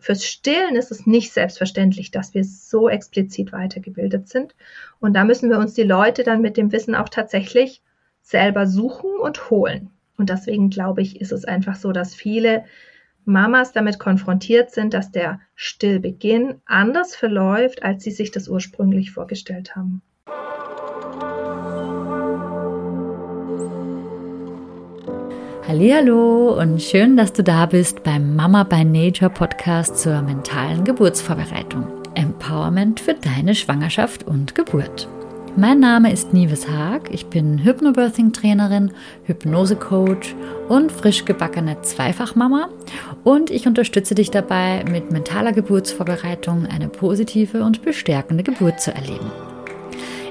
fürs Stillen ist es nicht selbstverständlich, dass wir so explizit weitergebildet sind. Und da müssen wir uns die Leute dann mit dem Wissen auch tatsächlich selber suchen und holen. Und deswegen glaube ich, ist es einfach so, dass viele Mamas damit konfrontiert sind, dass der Stillbeginn anders verläuft, als sie sich das ursprünglich vorgestellt haben. Hallo und schön, dass du da bist beim Mama by Nature Podcast zur mentalen Geburtsvorbereitung. Empowerment für deine Schwangerschaft und Geburt. Mein Name ist Nives Haag. Ich bin Hypnobirthing-Trainerin, Hypnose-Coach und frisch gebackene Zweifachmama. Und ich unterstütze dich dabei, mit mentaler Geburtsvorbereitung eine positive und bestärkende Geburt zu erleben.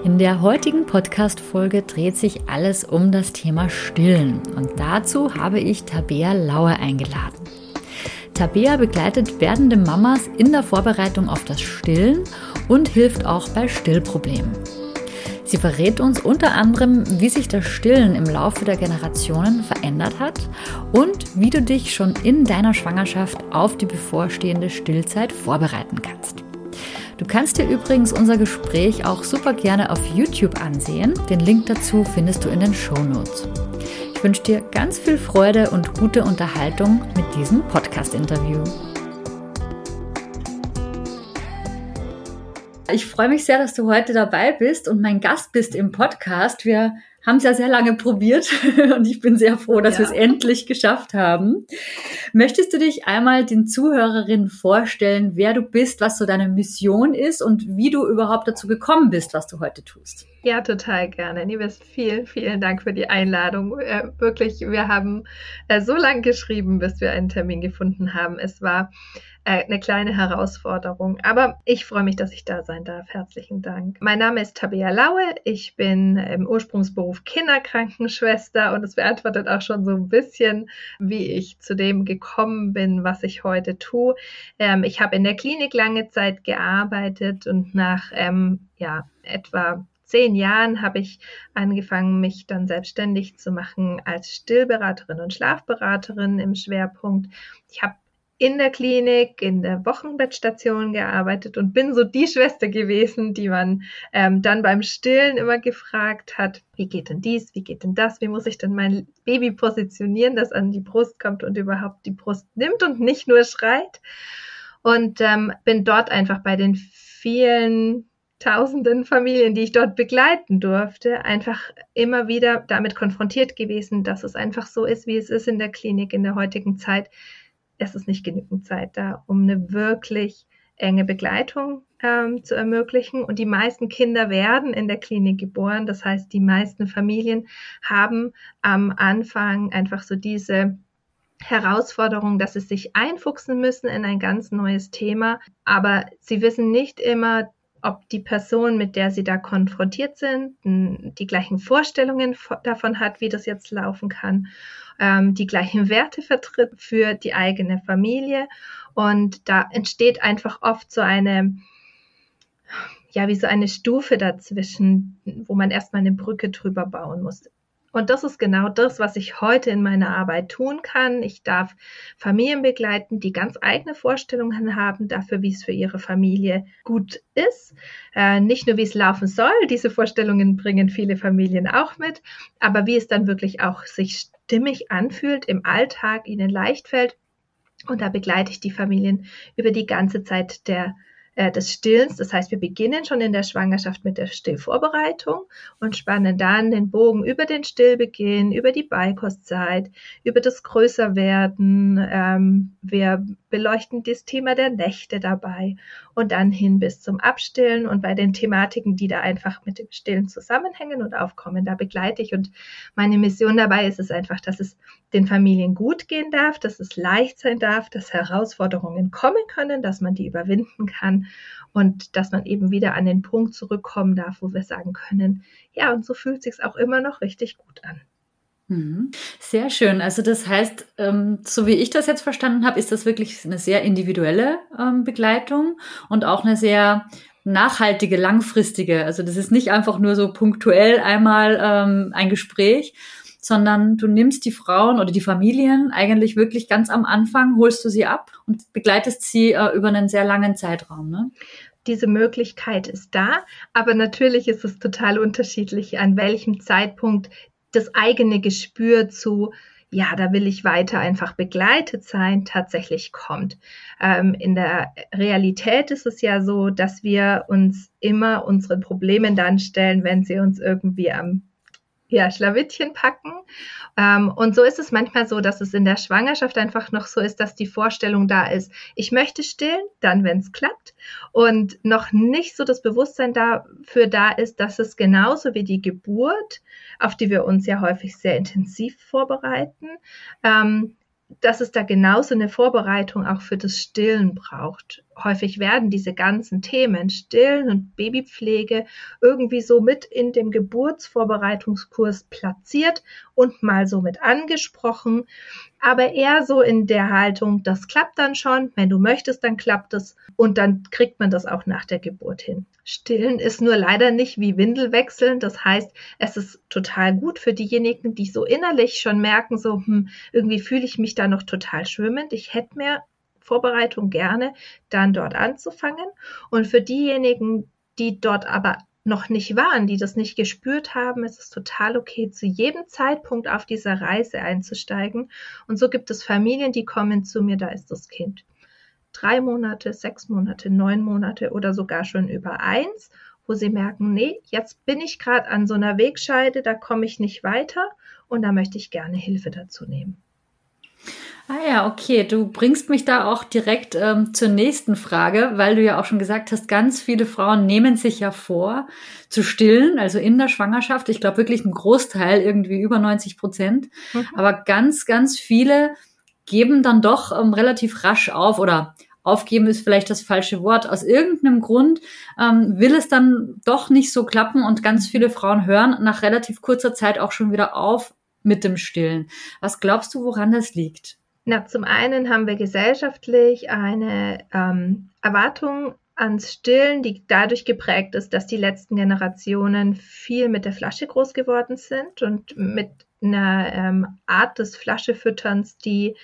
In der heutigen Podcast-Folge dreht sich alles um das Thema Stillen und dazu habe ich Tabea Lauer eingeladen. Tabea begleitet werdende Mamas in der Vorbereitung auf das Stillen und hilft auch bei Stillproblemen. Sie verrät uns unter anderem, wie sich das Stillen im Laufe der Generationen verändert hat und wie du dich schon in deiner Schwangerschaft auf die bevorstehende Stillzeit vorbereiten kannst. Du kannst dir übrigens unser Gespräch auch super gerne auf YouTube ansehen. Den Link dazu findest du in den Show Notes. Ich wünsche dir ganz viel Freude und gute Unterhaltung mit diesem Podcast-Interview. Ich freue mich sehr, dass du heute dabei bist und mein Gast bist im Podcast. Wir haben es ja sehr lange probiert und ich bin sehr froh, dass ja. wir es endlich geschafft haben. Möchtest du dich einmal den Zuhörerinnen vorstellen, wer du bist, was so deine Mission ist und wie du überhaupt dazu gekommen bist, was du heute tust? Ja, total gerne. Liebes, vielen, vielen Dank für die Einladung. Äh, wirklich, wir haben äh, so lange geschrieben, bis wir einen Termin gefunden haben. Es war äh, eine kleine Herausforderung. Aber ich freue mich, dass ich da sein darf. Herzlichen Dank. Mein Name ist Tabea Laue. Ich bin im Ursprungsberuf Kinderkrankenschwester und es beantwortet auch schon so ein bisschen, wie ich zu dem gekommen bin, was ich heute tue. Ähm, ich habe in der Klinik lange Zeit gearbeitet und nach ähm, ja, etwa zehn Jahren habe ich angefangen, mich dann selbstständig zu machen als Stillberaterin und Schlafberaterin im Schwerpunkt. Ich habe in der Klinik, in der Wochenbettstation gearbeitet und bin so die Schwester gewesen, die man ähm, dann beim Stillen immer gefragt hat, wie geht denn dies, wie geht denn das, wie muss ich denn mein Baby positionieren, das an die Brust kommt und überhaupt die Brust nimmt und nicht nur schreit. Und ähm, bin dort einfach bei den vielen tausenden Familien, die ich dort begleiten durfte, einfach immer wieder damit konfrontiert gewesen, dass es einfach so ist, wie es ist in der Klinik in der heutigen Zeit es ist nicht genügend Zeit da, um eine wirklich enge Begleitung ähm, zu ermöglichen. Und die meisten Kinder werden in der Klinik geboren. Das heißt, die meisten Familien haben am Anfang einfach so diese Herausforderung, dass sie sich einfuchsen müssen in ein ganz neues Thema. Aber sie wissen nicht immer, ob die Person, mit der sie da konfrontiert sind, die gleichen Vorstellungen davon hat, wie das jetzt laufen kann ähm, die gleichen Werte vertritt für die eigene Familie. Und da entsteht einfach oft so eine, ja, wie so eine Stufe dazwischen, wo man erstmal eine Brücke drüber bauen muss. Und das ist genau das, was ich heute in meiner Arbeit tun kann. Ich darf Familien begleiten, die ganz eigene Vorstellungen haben dafür, wie es für ihre Familie gut ist. Äh, nicht nur, wie es laufen soll, diese Vorstellungen bringen viele Familien auch mit, aber wie es dann wirklich auch sich stimmig anfühlt, im Alltag ihnen leicht fällt. Und da begleite ich die Familien über die ganze Zeit der äh, des Stillens. Das heißt, wir beginnen schon in der Schwangerschaft mit der Stillvorbereitung und spannen dann den Bogen über den Stillbeginn, über die Beikostzeit, über das Größerwerden. Ähm, wir beleuchten das Thema der Nächte dabei. Und dann hin bis zum Abstillen. Und bei den Thematiken, die da einfach mit dem Stillen zusammenhängen und aufkommen, da begleite ich. Und meine Mission dabei ist es einfach, dass es den Familien gut gehen darf, dass es leicht sein darf, dass Herausforderungen kommen können, dass man die überwinden kann und dass man eben wieder an den Punkt zurückkommen darf, wo wir sagen können, ja, und so fühlt sich auch immer noch richtig gut an. Mhm. Sehr schön. Also das heißt, ähm, so wie ich das jetzt verstanden habe, ist das wirklich eine sehr individuelle ähm, Begleitung und auch eine sehr nachhaltige, langfristige. Also das ist nicht einfach nur so punktuell einmal ähm, ein Gespräch, sondern du nimmst die Frauen oder die Familien eigentlich wirklich ganz am Anfang, holst du sie ab und begleitest sie äh, über einen sehr langen Zeitraum. Ne? diese Möglichkeit ist da, aber natürlich ist es total unterschiedlich, an welchem Zeitpunkt das eigene Gespür zu ja, da will ich weiter einfach begleitet sein, tatsächlich kommt. Ähm, in der Realität ist es ja so, dass wir uns immer unseren Problemen dann stellen, wenn sie uns irgendwie am ja, Schlawittchen packen. Ähm, und so ist es manchmal so, dass es in der Schwangerschaft einfach noch so ist, dass die Vorstellung da ist, ich möchte stillen, dann, wenn es klappt. Und noch nicht so das Bewusstsein dafür da ist, dass es genauso wie die Geburt, auf die wir uns ja häufig sehr intensiv vorbereiten, ähm, dass es da genauso eine Vorbereitung auch für das Stillen braucht. Häufig werden diese ganzen Themen Stillen und Babypflege irgendwie so mit in dem Geburtsvorbereitungskurs platziert und mal so mit angesprochen, aber eher so in der Haltung, das klappt dann schon, wenn du möchtest, dann klappt es und dann kriegt man das auch nach der Geburt hin. Stillen ist nur leider nicht wie Windel wechseln. Das heißt, es ist total gut für diejenigen, die so innerlich schon merken, so hm, irgendwie fühle ich mich da noch total schwimmend. Ich hätte mehr Vorbereitung gerne, dann dort anzufangen. Und für diejenigen, die dort aber noch nicht waren, die das nicht gespürt haben, ist es total okay, zu jedem Zeitpunkt auf dieser Reise einzusteigen. Und so gibt es Familien, die kommen zu mir, da ist das Kind drei Monate, sechs Monate, neun Monate oder sogar schon über eins, wo sie merken, nee, jetzt bin ich gerade an so einer Wegscheide, da komme ich nicht weiter und da möchte ich gerne Hilfe dazu nehmen. Ah ja, okay. Du bringst mich da auch direkt ähm, zur nächsten Frage, weil du ja auch schon gesagt hast, ganz viele Frauen nehmen sich ja vor zu stillen, also in der Schwangerschaft. Ich glaube wirklich ein Großteil, irgendwie über 90 Prozent. Mhm. Aber ganz, ganz viele geben dann doch ähm, relativ rasch auf oder aufgeben ist vielleicht das falsche Wort. Aus irgendeinem Grund ähm, will es dann doch nicht so klappen und ganz viele Frauen hören nach relativ kurzer Zeit auch schon wieder auf mit dem Stillen. Was glaubst du, woran das liegt? Na, zum einen haben wir gesellschaftlich eine ähm, Erwartung ans Stillen, die dadurch geprägt ist, dass die letzten Generationen viel mit der Flasche groß geworden sind und mit einer ähm, Art des Flaschefütterns, die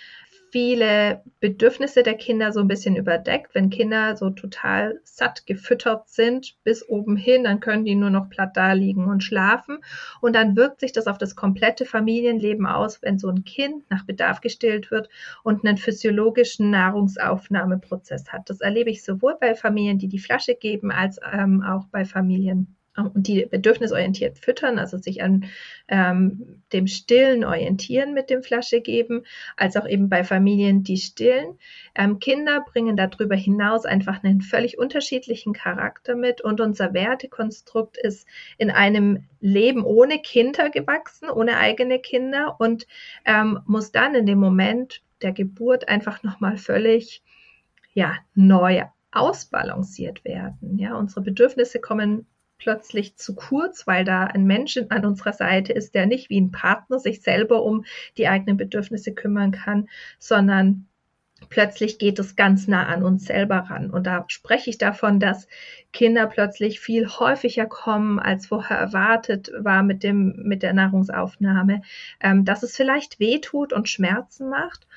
viele Bedürfnisse der Kinder so ein bisschen überdeckt. Wenn Kinder so total satt gefüttert sind bis oben hin, dann können die nur noch platt da liegen und schlafen. Und dann wirkt sich das auf das komplette Familienleben aus, wenn so ein Kind nach Bedarf gestillt wird und einen physiologischen Nahrungsaufnahmeprozess hat. Das erlebe ich sowohl bei Familien, die die Flasche geben, als ähm, auch bei Familien, und die bedürfnisorientiert füttern, also sich an ähm, dem Stillen orientieren mit dem Flasche geben, als auch eben bei Familien, die stillen. Ähm, Kinder bringen darüber hinaus einfach einen völlig unterschiedlichen Charakter mit und unser Wertekonstrukt ist in einem Leben ohne Kinder gewachsen, ohne eigene Kinder und ähm, muss dann in dem Moment der Geburt einfach nochmal völlig ja, neu ausbalanciert werden. Ja, unsere Bedürfnisse kommen plötzlich zu kurz, weil da ein Mensch an unserer Seite ist, der nicht wie ein Partner sich selber um die eigenen Bedürfnisse kümmern kann, sondern plötzlich geht es ganz nah an uns selber ran. Und da spreche ich davon, dass Kinder plötzlich viel häufiger kommen, als vorher erwartet war mit dem, mit der Nahrungsaufnahme, ähm, dass es vielleicht weh tut und Schmerzen macht.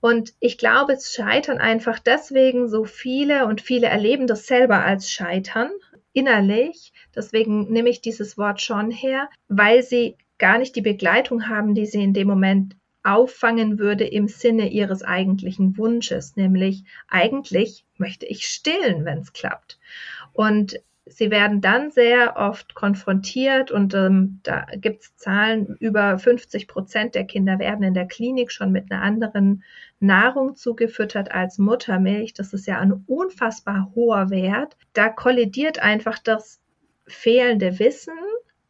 Und ich glaube, es scheitern einfach deswegen so viele und viele erleben das selber als Scheitern, innerlich. Deswegen nehme ich dieses Wort schon her, weil sie gar nicht die Begleitung haben, die sie in dem Moment auffangen würde im Sinne ihres eigentlichen Wunsches, nämlich eigentlich möchte ich stillen, wenn es klappt. Und sie werden dann sehr oft konfrontiert und ähm, da gibt es Zahlen, über 50 Prozent der Kinder werden in der Klinik schon mit einer anderen Nahrung zugefüttert als Muttermilch. Das ist ja ein unfassbar hoher Wert. Da kollidiert einfach das fehlende Wissen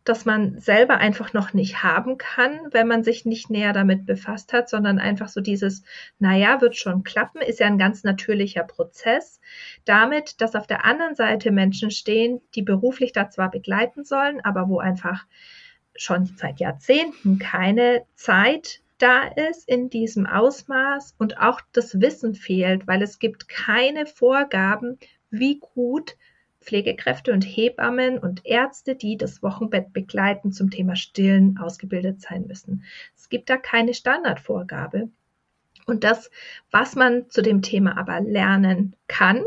das man selber einfach noch nicht haben kann, wenn man sich nicht näher damit befasst hat, sondern einfach so dieses, naja, wird schon klappen, ist ja ein ganz natürlicher Prozess. Damit, dass auf der anderen Seite Menschen stehen, die beruflich da zwar begleiten sollen, aber wo einfach schon seit Jahrzehnten keine Zeit da ist in diesem Ausmaß und auch das Wissen fehlt, weil es gibt keine Vorgaben, wie gut Pflegekräfte und Hebammen und Ärzte, die das Wochenbett begleiten zum Thema Stillen ausgebildet sein müssen. Es gibt da keine Standardvorgabe. Und das, was man zu dem Thema aber lernen kann,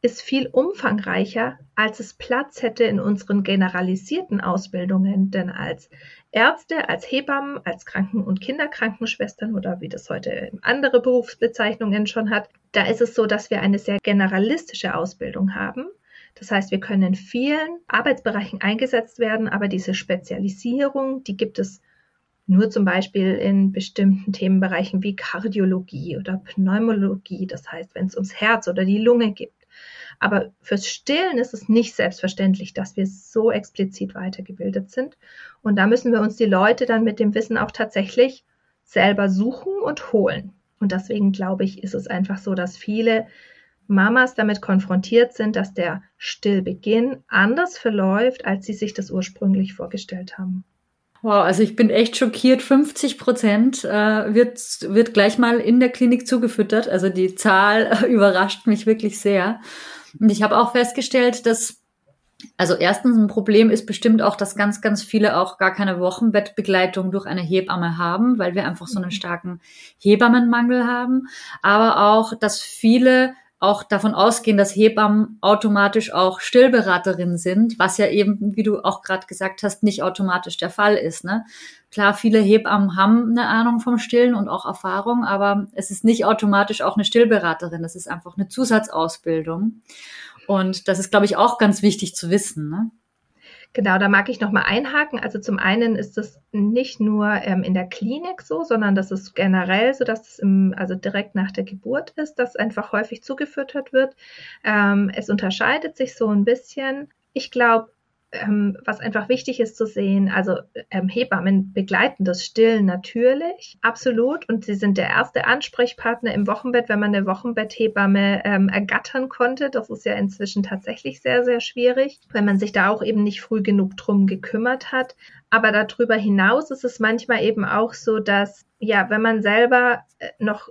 ist viel umfangreicher, als es Platz hätte in unseren generalisierten Ausbildungen, denn als Ärzte, als Hebammen, als Kranken- und Kinderkrankenschwestern oder wie das heute andere Berufsbezeichnungen schon hat, da ist es so, dass wir eine sehr generalistische Ausbildung haben. Das heißt, wir können in vielen Arbeitsbereichen eingesetzt werden, aber diese Spezialisierung, die gibt es nur zum Beispiel in bestimmten Themenbereichen wie Kardiologie oder Pneumologie, das heißt, wenn es ums Herz oder die Lunge geht. Aber fürs Stillen ist es nicht selbstverständlich, dass wir so explizit weitergebildet sind. Und da müssen wir uns die Leute dann mit dem Wissen auch tatsächlich selber suchen und holen. Und deswegen glaube ich, ist es einfach so, dass viele Mamas damit konfrontiert sind, dass der Stillbeginn anders verläuft, als sie sich das ursprünglich vorgestellt haben. Wow, also ich bin echt schockiert. 50 Prozent äh, wird, wird gleich mal in der Klinik zugefüttert. Also die Zahl überrascht mich wirklich sehr. Und ich habe auch festgestellt, dass also erstens ein Problem ist bestimmt auch, dass ganz, ganz viele auch gar keine Wochenbettbegleitung durch eine Hebamme haben, weil wir einfach so einen mhm. starken Hebammenmangel haben. Aber auch, dass viele auch davon ausgehen, dass Hebammen automatisch auch Stillberaterinnen sind, was ja eben, wie du auch gerade gesagt hast, nicht automatisch der Fall ist. Ne? Klar, viele Hebammen haben eine Ahnung vom Stillen und auch Erfahrung, aber es ist nicht automatisch auch eine Stillberaterin. Das ist einfach eine Zusatzausbildung. Und das ist, glaube ich, auch ganz wichtig zu wissen. Ne? Genau, da mag ich nochmal einhaken. Also zum einen ist es nicht nur ähm, in der Klinik so, sondern das ist generell so, dass es im, also direkt nach der Geburt ist, dass einfach häufig zugefüttert wird. Ähm, es unterscheidet sich so ein bisschen. Ich glaube, ähm, was einfach wichtig ist zu sehen, also ähm, Hebammen begleiten das Stillen natürlich, absolut. Und sie sind der erste Ansprechpartner im Wochenbett, wenn man eine Wochenbetthebamme ähm, ergattern konnte. Das ist ja inzwischen tatsächlich sehr, sehr schwierig, wenn man sich da auch eben nicht früh genug drum gekümmert hat. Aber darüber hinaus ist es manchmal eben auch so, dass ja, wenn man selber äh, noch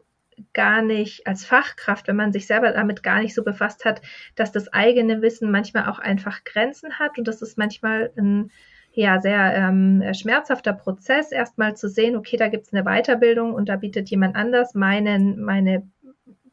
gar nicht als Fachkraft, wenn man sich selber damit gar nicht so befasst hat, dass das eigene Wissen manchmal auch einfach Grenzen hat und das ist manchmal ein ja sehr ähm, schmerzhafter Prozess, erstmal zu sehen, okay, da gibt es eine Weiterbildung und da bietet jemand anders meinen, meine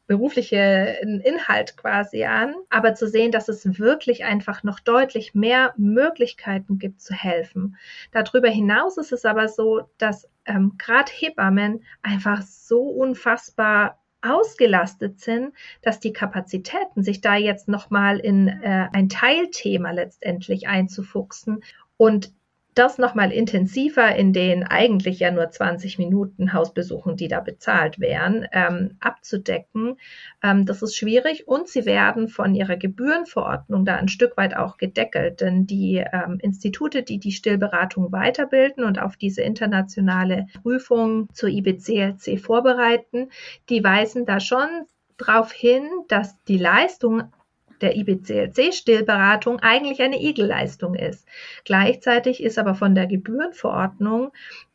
berufliche Inhalt quasi an, aber zu sehen, dass es wirklich einfach noch deutlich mehr Möglichkeiten gibt zu helfen. Darüber hinaus ist es aber so, dass ähm, gerade Hebammen einfach so unfassbar ausgelastet sind, dass die Kapazitäten, sich da jetzt nochmal in äh, ein Teilthema letztendlich einzufuchsen und das nochmal intensiver in den eigentlich ja nur 20 Minuten Hausbesuchen, die da bezahlt wären, ähm, abzudecken, ähm, das ist schwierig und sie werden von ihrer Gebührenverordnung da ein Stück weit auch gedeckelt, denn die ähm, Institute, die die Stillberatung weiterbilden und auf diese internationale Prüfung zur IBCLC vorbereiten, die weisen da schon darauf hin, dass die Leistung der IBCLC-Stillberatung eigentlich eine Igelleistung ist. Gleichzeitig ist aber von der Gebührenverordnung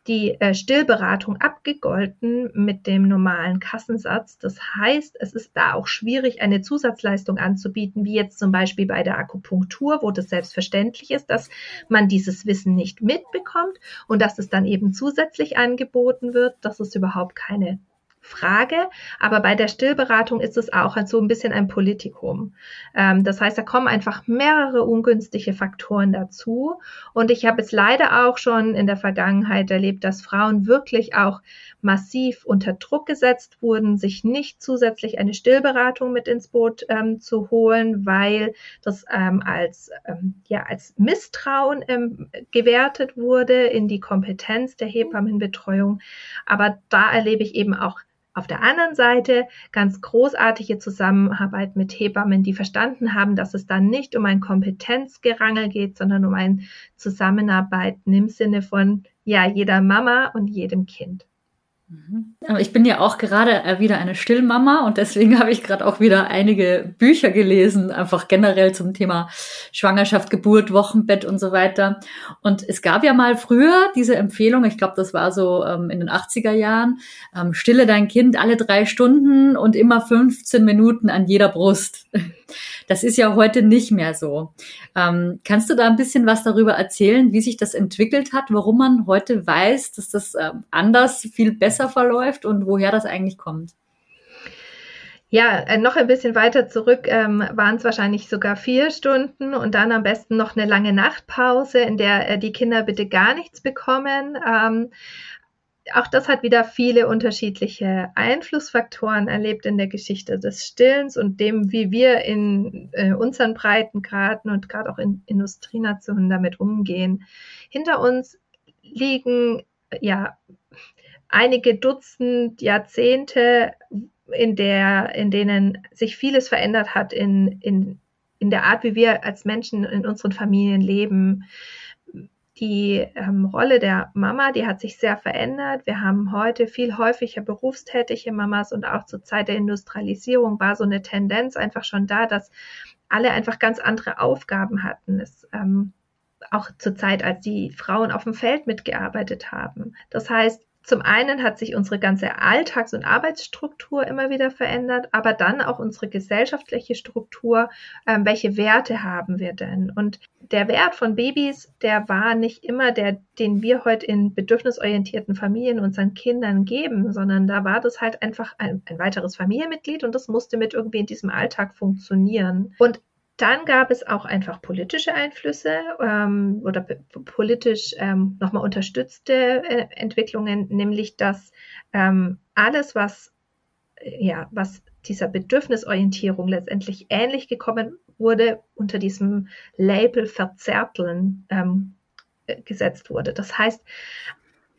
die äh, Stillberatung abgegolten mit dem normalen Kassensatz. Das heißt, es ist da auch schwierig, eine Zusatzleistung anzubieten, wie jetzt zum Beispiel bei der Akupunktur, wo das selbstverständlich ist, dass man dieses Wissen nicht mitbekommt und dass es dann eben zusätzlich angeboten wird. Das ist überhaupt keine Frage. Aber bei der Stillberatung ist es auch so ein bisschen ein Politikum. Ähm, das heißt, da kommen einfach mehrere ungünstige Faktoren dazu. Und ich habe es leider auch schon in der Vergangenheit erlebt, dass Frauen wirklich auch massiv unter Druck gesetzt wurden, sich nicht zusätzlich eine Stillberatung mit ins Boot ähm, zu holen, weil das ähm, als, ähm, ja, als Misstrauen ähm, gewertet wurde in die Kompetenz der Hebammenbetreuung. Aber da erlebe ich eben auch auf der anderen Seite ganz großartige Zusammenarbeit mit Hebammen, die verstanden haben, dass es dann nicht um ein Kompetenzgerangel geht, sondern um ein Zusammenarbeiten im Sinne von ja, jeder Mama und jedem Kind. Mhm. Ich bin ja auch gerade äh, wieder eine Stillmama und deswegen habe ich gerade auch wieder einige Bücher gelesen, einfach generell zum Thema Schwangerschaft, Geburt, Wochenbett und so weiter. Und es gab ja mal früher diese Empfehlung, ich glaube, das war so ähm, in den 80er Jahren, ähm, stille dein Kind alle drei Stunden und immer 15 Minuten an jeder Brust. Das ist ja heute nicht mehr so. Ähm, kannst du da ein bisschen was darüber erzählen, wie sich das entwickelt hat, warum man heute weiß, dass das äh, anders, viel besser verläuft und woher das eigentlich kommt? Ja, äh, noch ein bisschen weiter zurück ähm, waren es wahrscheinlich sogar vier Stunden und dann am besten noch eine lange Nachtpause, in der äh, die Kinder bitte gar nichts bekommen. Ähm, auch das hat wieder viele unterschiedliche Einflussfaktoren erlebt in der Geschichte des Stillens und dem, wie wir in äh, unseren Breitengraden und gerade auch in Industrienationen damit umgehen. Hinter uns liegen ja einige Dutzend Jahrzehnte, in, der, in denen sich vieles verändert hat in, in, in der Art, wie wir als Menschen in unseren Familien leben. Die ähm, Rolle der Mama, die hat sich sehr verändert. Wir haben heute viel häufiger berufstätige Mamas und auch zur Zeit der Industrialisierung war so eine Tendenz einfach schon da, dass alle einfach ganz andere Aufgaben hatten. Es, ähm, auch zur Zeit, als die Frauen auf dem Feld mitgearbeitet haben. Das heißt, zum einen hat sich unsere ganze Alltags- und Arbeitsstruktur immer wieder verändert, aber dann auch unsere gesellschaftliche Struktur. Ähm, welche Werte haben wir denn? Und der Wert von Babys, der war nicht immer der, den wir heute in bedürfnisorientierten Familien unseren Kindern geben, sondern da war das halt einfach ein, ein weiteres Familienmitglied und das musste mit irgendwie in diesem Alltag funktionieren. Und dann gab es auch einfach politische Einflüsse ähm, oder politisch ähm, nochmal unterstützte äh, Entwicklungen, nämlich dass ähm, alles, was, äh, ja, was dieser Bedürfnisorientierung letztendlich ähnlich gekommen wurde, unter diesem Label Verzerteln ähm, äh, gesetzt wurde. Das heißt,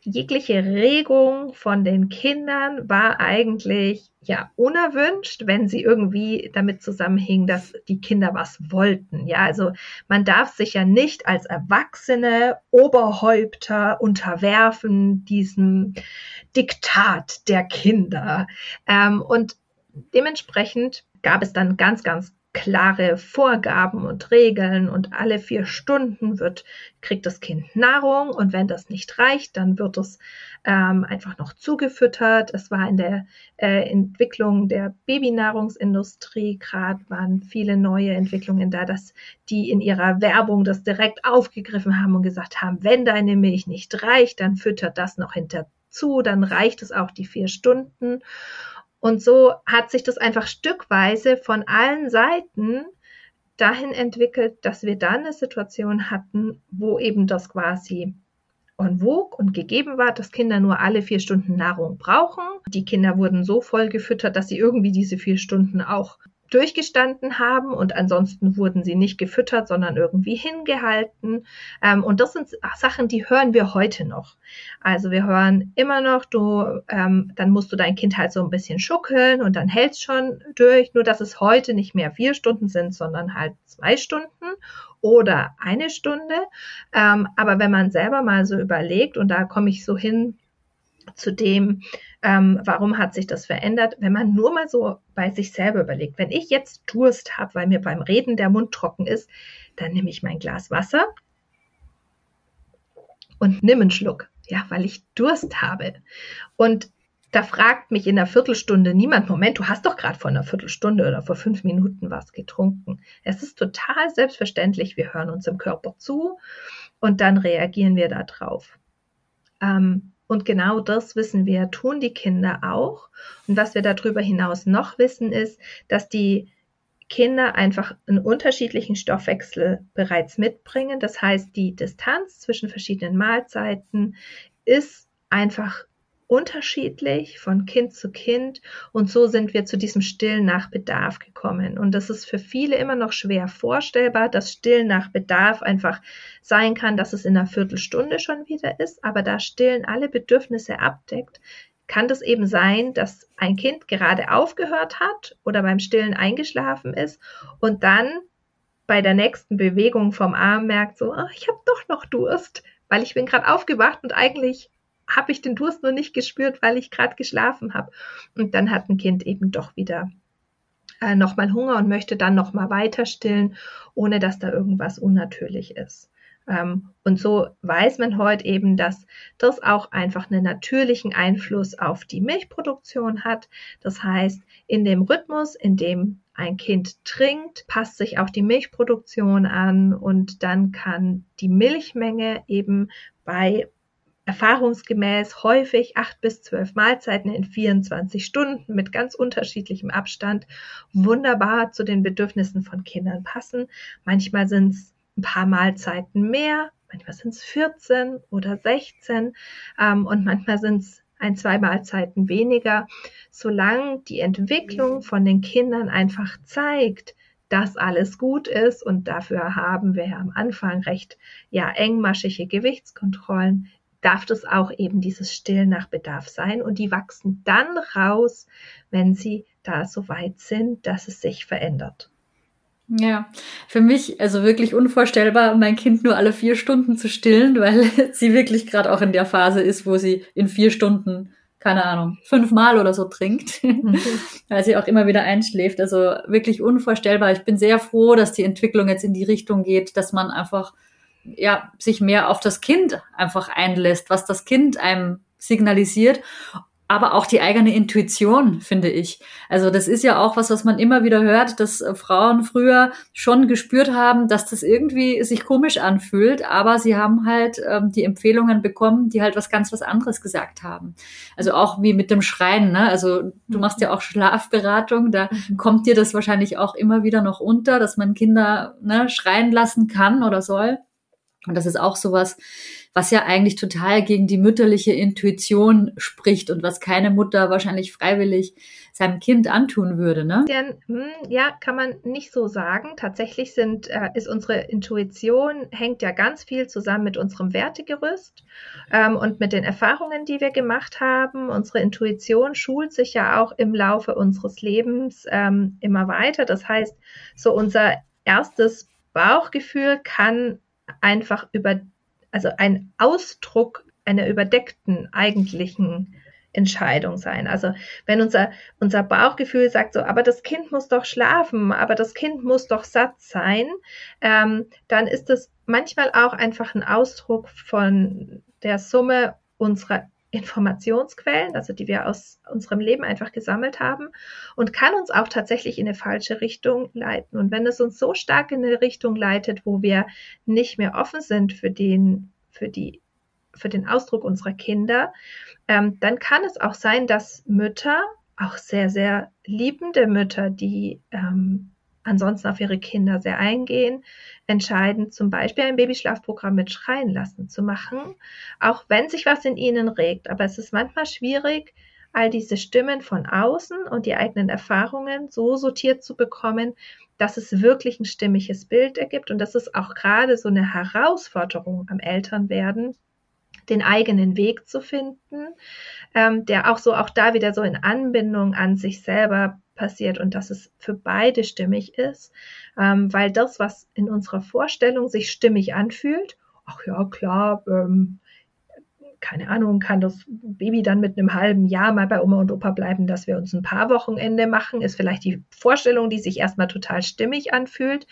jegliche Regung von den Kindern war eigentlich ja unerwünscht, wenn sie irgendwie damit zusammenhing, dass die Kinder was wollten. Ja, also man darf sich ja nicht als erwachsene Oberhäupter unterwerfen diesem Diktat der Kinder. Ähm, und dementsprechend gab es dann ganz, ganz klare Vorgaben und Regeln und alle vier Stunden wird, kriegt das Kind Nahrung und wenn das nicht reicht, dann wird es ähm, einfach noch zugefüttert. Es war in der äh, Entwicklung der Babynahrungsindustrie gerade waren viele neue Entwicklungen da, dass die in ihrer Werbung das direkt aufgegriffen haben und gesagt haben, wenn deine Milch nicht reicht, dann füttert das noch hinterzu, dann reicht es auch die vier Stunden. Und so hat sich das einfach stückweise von allen Seiten dahin entwickelt, dass wir dann eine Situation hatten, wo eben das quasi en vogue und gegeben war, dass Kinder nur alle vier Stunden Nahrung brauchen. Die Kinder wurden so voll gefüttert, dass sie irgendwie diese vier Stunden auch durchgestanden haben und ansonsten wurden sie nicht gefüttert, sondern irgendwie hingehalten. Ähm, und das sind Sachen, die hören wir heute noch. Also wir hören immer noch, du, ähm, dann musst du dein Kind halt so ein bisschen schuckeln und dann hältst schon durch, nur dass es heute nicht mehr vier Stunden sind, sondern halt zwei Stunden oder eine Stunde. Ähm, aber wenn man selber mal so überlegt, und da komme ich so hin zu dem, ähm, warum hat sich das verändert? Wenn man nur mal so bei sich selber überlegt, wenn ich jetzt Durst habe, weil mir beim Reden der Mund trocken ist, dann nehme ich mein Glas Wasser und nimm einen Schluck, ja, weil ich Durst habe. Und da fragt mich in einer Viertelstunde niemand, Moment, du hast doch gerade vor einer Viertelstunde oder vor fünf Minuten was getrunken. Es ist total selbstverständlich, wir hören uns im Körper zu und dann reagieren wir darauf. Ähm, und genau das wissen wir, tun die Kinder auch. Und was wir darüber hinaus noch wissen, ist, dass die Kinder einfach einen unterschiedlichen Stoffwechsel bereits mitbringen. Das heißt, die Distanz zwischen verschiedenen Mahlzeiten ist einfach unterschiedlich von Kind zu Kind und so sind wir zu diesem Stillen nach Bedarf gekommen. Und das ist für viele immer noch schwer vorstellbar, dass Stillen nach Bedarf einfach sein kann, dass es in einer Viertelstunde schon wieder ist, aber da Stillen alle Bedürfnisse abdeckt, kann das eben sein, dass ein Kind gerade aufgehört hat oder beim Stillen eingeschlafen ist und dann bei der nächsten Bewegung vom Arm merkt so, oh, ich habe doch noch Durst, weil ich bin gerade aufgewacht und eigentlich habe ich den Durst nur nicht gespürt, weil ich gerade geschlafen habe. Und dann hat ein Kind eben doch wieder äh, nochmal Hunger und möchte dann nochmal weiter stillen, ohne dass da irgendwas unnatürlich ist. Ähm, und so weiß man heute eben, dass das auch einfach einen natürlichen Einfluss auf die Milchproduktion hat. Das heißt, in dem Rhythmus, in dem ein Kind trinkt, passt sich auch die Milchproduktion an und dann kann die Milchmenge eben bei erfahrungsgemäß häufig acht bis zwölf Mahlzeiten in 24 Stunden mit ganz unterschiedlichem Abstand wunderbar zu den Bedürfnissen von Kindern passen. Manchmal sind es ein paar Mahlzeiten mehr, manchmal sind es 14 oder 16 ähm, und manchmal sind es ein, zwei Mahlzeiten weniger. Solange die Entwicklung von den Kindern einfach zeigt, dass alles gut ist und dafür haben wir ja am Anfang recht ja engmaschige Gewichtskontrollen, darf das auch eben dieses Stillen nach Bedarf sein und die wachsen dann raus, wenn sie da so weit sind, dass es sich verändert. Ja, für mich also wirklich unvorstellbar, mein Kind nur alle vier Stunden zu stillen, weil sie wirklich gerade auch in der Phase ist, wo sie in vier Stunden, keine Ahnung, fünfmal oder so trinkt, mhm. weil sie auch immer wieder einschläft. Also wirklich unvorstellbar. Ich bin sehr froh, dass die Entwicklung jetzt in die Richtung geht, dass man einfach ja sich mehr auf das Kind einfach einlässt, was das Kind einem signalisiert aber auch die eigene Intuition, finde ich. Also das ist ja auch was, was man immer wieder hört, dass äh, Frauen früher schon gespürt haben, dass das irgendwie sich komisch anfühlt, aber sie haben halt ähm, die Empfehlungen bekommen, die halt was ganz was anderes gesagt haben. Also auch wie mit dem Schreien, ne? Also du machst ja auch Schlafberatung, da mhm. kommt dir das wahrscheinlich auch immer wieder noch unter, dass man Kinder ne, schreien lassen kann oder soll. Und das ist auch sowas, was ja eigentlich total gegen die mütterliche Intuition spricht und was keine Mutter wahrscheinlich freiwillig seinem Kind antun würde, ne? Hm, ja, kann man nicht so sagen. Tatsächlich sind, äh, ist unsere Intuition, hängt ja ganz viel zusammen mit unserem Wertegerüst ähm, und mit den Erfahrungen, die wir gemacht haben. Unsere Intuition schult sich ja auch im Laufe unseres Lebens ähm, immer weiter. Das heißt, so unser erstes Bauchgefühl kann einfach über also ein Ausdruck einer überdeckten eigentlichen Entscheidung sein. Also wenn unser, unser Bauchgefühl sagt so, aber das Kind muss doch schlafen, aber das Kind muss doch satt sein, ähm, dann ist das manchmal auch einfach ein Ausdruck von der Summe unserer Informationsquellen, also die wir aus unserem Leben einfach gesammelt haben und kann uns auch tatsächlich in eine falsche Richtung leiten. Und wenn es uns so stark in eine Richtung leitet, wo wir nicht mehr offen sind für den, für die, für den Ausdruck unserer Kinder, ähm, dann kann es auch sein, dass Mütter, auch sehr, sehr liebende Mütter, die ähm, ansonsten auf ihre Kinder sehr eingehen, entscheiden, zum Beispiel ein Babyschlafprogramm mit Schreien lassen zu machen, auch wenn sich was in ihnen regt. Aber es ist manchmal schwierig, all diese Stimmen von außen und die eigenen Erfahrungen so sortiert zu bekommen, dass es wirklich ein stimmiges Bild ergibt. Und das ist auch gerade so eine Herausforderung am Elternwerden, den eigenen Weg zu finden, ähm, der auch so auch da wieder so in Anbindung an sich selber passiert und dass es für beide stimmig ist, ähm, weil das, was in unserer Vorstellung sich stimmig anfühlt, ach ja, klar, ähm, keine Ahnung, kann das Baby dann mit einem halben Jahr mal bei Oma und Opa bleiben, dass wir uns ein paar Wochenende machen, ist vielleicht die Vorstellung, die sich erstmal total stimmig anfühlt.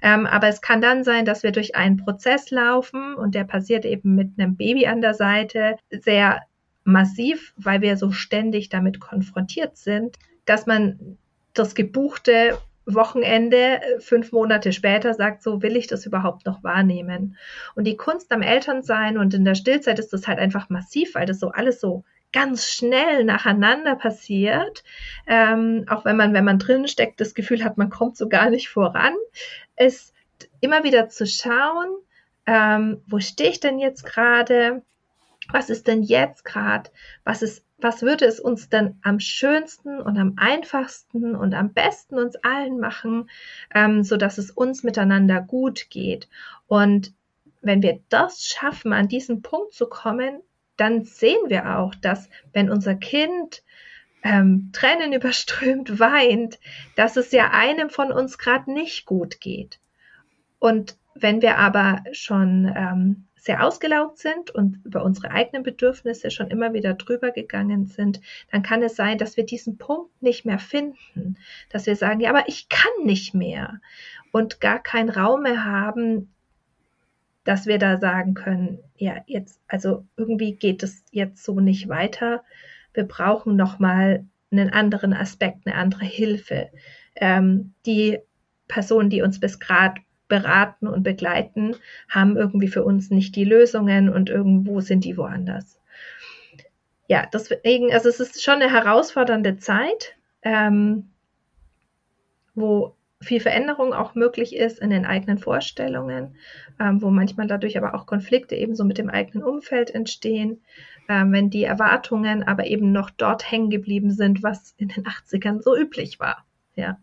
Ähm, aber es kann dann sein, dass wir durch einen Prozess laufen und der passiert eben mit einem Baby an der Seite sehr massiv, weil wir so ständig damit konfrontiert sind, dass man das gebuchte Wochenende äh, fünf Monate später sagt, so will ich das überhaupt noch wahrnehmen. Und die Kunst am Elternsein und in der Stillzeit ist das halt einfach massiv, weil das so alles so ganz schnell nacheinander passiert. Ähm, auch wenn man, wenn man drin steckt, das Gefühl hat, man kommt so gar nicht voran, ist immer wieder zu schauen, ähm, wo stehe ich denn jetzt gerade? Was ist denn jetzt gerade? Was ist was würde es uns denn am schönsten und am einfachsten und am besten uns allen machen, ähm, so dass es uns miteinander gut geht. Und wenn wir das schaffen, an diesen Punkt zu kommen, dann sehen wir auch, dass wenn unser Kind ähm, Tränen überströmt weint, dass es ja einem von uns gerade nicht gut geht. Und wenn wir aber schon ähm, sehr ausgelaugt sind und über unsere eigenen Bedürfnisse schon immer wieder drüber gegangen sind, dann kann es sein, dass wir diesen Punkt nicht mehr finden, dass wir sagen, ja, aber ich kann nicht mehr und gar keinen Raum mehr haben, dass wir da sagen können, ja, jetzt, also irgendwie geht es jetzt so nicht weiter. Wir brauchen nochmal einen anderen Aspekt, eine andere Hilfe. Ähm, die Personen, die uns bis gerade beraten und begleiten, haben irgendwie für uns nicht die Lösungen und irgendwo sind die woanders. Ja, deswegen, also es ist schon eine herausfordernde Zeit, ähm, wo viel Veränderung auch möglich ist in den eigenen Vorstellungen, ähm, wo manchmal dadurch aber auch Konflikte ebenso mit dem eigenen Umfeld entstehen, ähm, wenn die Erwartungen aber eben noch dort hängen geblieben sind, was in den 80ern so üblich war. Ja.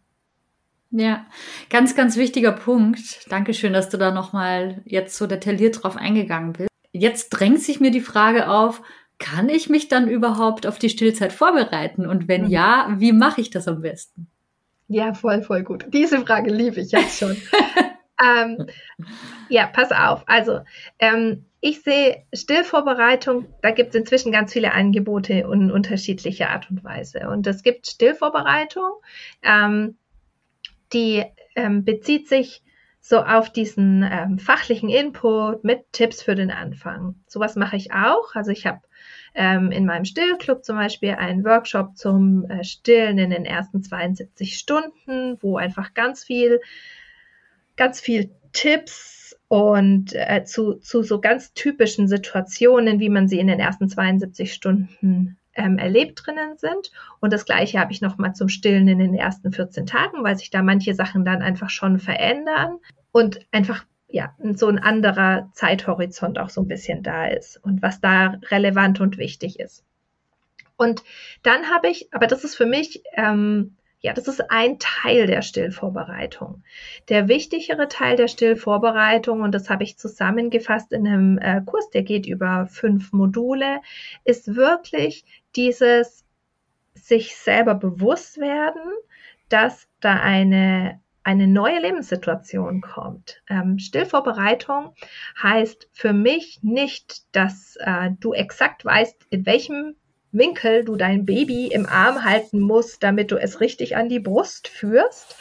Ja, ganz, ganz wichtiger Punkt. Dankeschön, dass du da nochmal jetzt so detailliert drauf eingegangen bist. Jetzt drängt sich mir die Frage auf, kann ich mich dann überhaupt auf die Stillzeit vorbereiten? Und wenn mhm. ja, wie mache ich das am besten? Ja, voll, voll gut. Diese Frage liebe ich jetzt schon. ähm, ja, pass auf. Also, ähm, ich sehe Stillvorbereitung, da gibt es inzwischen ganz viele Angebote in unterschiedlicher Art und Weise. Und es gibt Stillvorbereitung. Ähm, die ähm, bezieht sich so auf diesen ähm, fachlichen Input mit Tipps für den Anfang. Sowas mache ich auch. Also ich habe ähm, in meinem Stillclub zum Beispiel einen Workshop zum äh, Stillen in den ersten 72 Stunden, wo einfach ganz viel, ganz viel Tipps und äh, zu, zu so ganz typischen Situationen, wie man sie in den ersten 72 Stunden ähm, erlebt drinnen sind. Und das gleiche habe ich nochmal zum Stillen in den ersten 14 Tagen, weil sich da manche Sachen dann einfach schon verändern und einfach ja, so ein anderer Zeithorizont auch so ein bisschen da ist und was da relevant und wichtig ist. Und dann habe ich, aber das ist für mich ähm, ja, das ist ein Teil der Stillvorbereitung. Der wichtigere Teil der Stillvorbereitung, und das habe ich zusammengefasst in einem äh, Kurs, der geht über fünf Module, ist wirklich dieses sich selber bewusst werden, dass da eine eine neue Lebenssituation kommt. Ähm, Stillvorbereitung heißt für mich nicht, dass äh, du exakt weißt, in welchem Winkel du dein Baby im Arm halten musst, damit du es richtig an die Brust führst.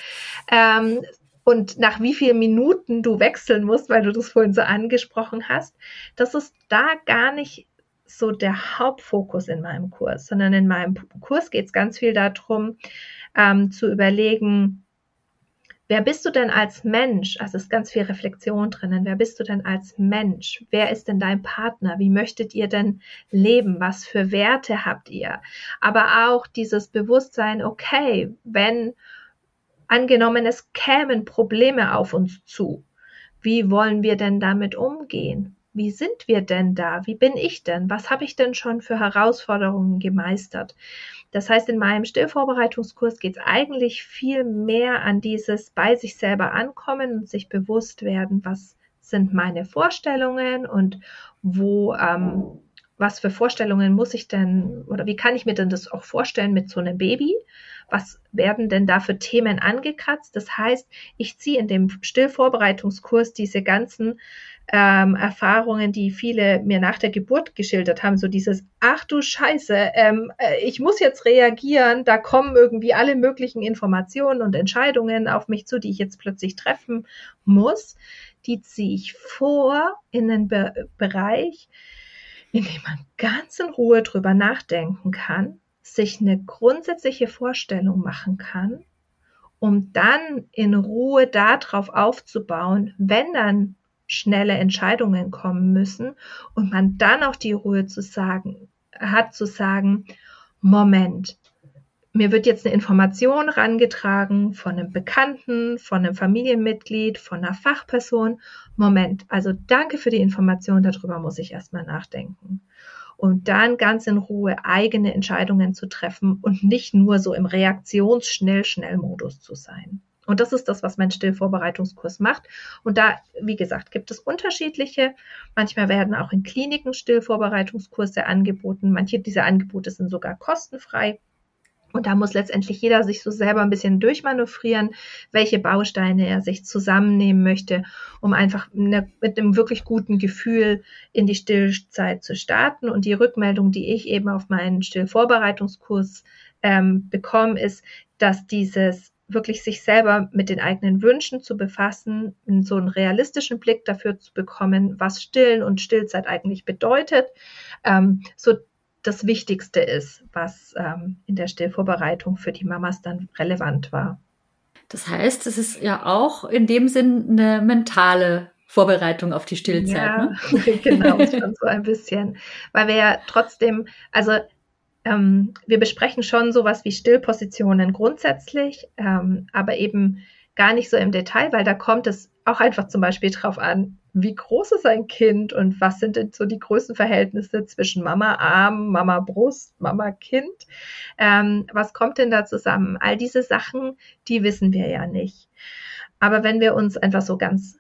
Ähm, und nach wie vielen Minuten du wechseln musst, weil du das vorhin so angesprochen hast. Das ist da gar nicht so der Hauptfokus in meinem Kurs, sondern in meinem Kurs geht es ganz viel darum, ähm, zu überlegen, Wer bist du denn als Mensch? Also es ist ganz viel Reflexion drinnen. Wer bist du denn als Mensch? Wer ist denn dein Partner? Wie möchtet ihr denn leben? Was für Werte habt ihr? Aber auch dieses Bewusstsein, okay, wenn angenommen es kämen Probleme auf uns zu, wie wollen wir denn damit umgehen? Wie sind wir denn da? Wie bin ich denn? Was habe ich denn schon für Herausforderungen gemeistert? Das heißt, in meinem Stillvorbereitungskurs geht es eigentlich viel mehr an dieses bei sich selber ankommen und sich bewusst werden, was sind meine Vorstellungen und wo, ähm, was für Vorstellungen muss ich denn oder wie kann ich mir denn das auch vorstellen mit so einem Baby? Was werden denn da für Themen angekratzt? Das heißt, ich ziehe in dem Stillvorbereitungskurs diese ganzen ähm, Erfahrungen, die viele mir nach der Geburt geschildert haben, so dieses, ach du Scheiße, ähm, äh, ich muss jetzt reagieren, da kommen irgendwie alle möglichen Informationen und Entscheidungen auf mich zu, die ich jetzt plötzlich treffen muss, die ziehe ich vor in den Be Bereich, in dem man ganz in Ruhe drüber nachdenken kann, sich eine grundsätzliche Vorstellung machen kann, um dann in Ruhe darauf aufzubauen, wenn dann schnelle Entscheidungen kommen müssen und man dann auch die Ruhe zu sagen, hat zu sagen, Moment, mir wird jetzt eine Information rangetragen von einem Bekannten, von einem Familienmitglied, von einer Fachperson. Moment, also danke für die Information, darüber muss ich erstmal nachdenken. Und dann ganz in Ruhe eigene Entscheidungen zu treffen und nicht nur so im Reaktions-Schnell-Schnell-Modus zu sein. Und das ist das, was mein Stillvorbereitungskurs macht. Und da, wie gesagt, gibt es unterschiedliche. Manchmal werden auch in Kliniken Stillvorbereitungskurse angeboten. Manche dieser Angebote sind sogar kostenfrei. Und da muss letztendlich jeder sich so selber ein bisschen durchmanövrieren, welche Bausteine er sich zusammennehmen möchte, um einfach eine, mit einem wirklich guten Gefühl in die Stillzeit zu starten. Und die Rückmeldung, die ich eben auf meinen Stillvorbereitungskurs ähm, bekomme, ist, dass dieses wirklich sich selber mit den eigenen Wünschen zu befassen, so einen realistischen Blick dafür zu bekommen, was Stillen und Stillzeit eigentlich bedeutet, ähm, so das Wichtigste ist, was ähm, in der Stillvorbereitung für die Mamas dann relevant war. Das heißt, es ist ja auch in dem Sinn eine mentale Vorbereitung auf die Stillzeit. Ja, ne? genau, schon so ein bisschen. Weil wir ja trotzdem, also ähm, wir besprechen schon sowas wie Stillpositionen grundsätzlich, ähm, aber eben gar nicht so im Detail, weil da kommt es auch einfach zum Beispiel drauf an, wie groß ist ein Kind und was sind denn so die Größenverhältnisse zwischen Mama Arm, Mama Brust, Mama Kind? Ähm, was kommt denn da zusammen? All diese Sachen, die wissen wir ja nicht. Aber wenn wir uns einfach so ganz,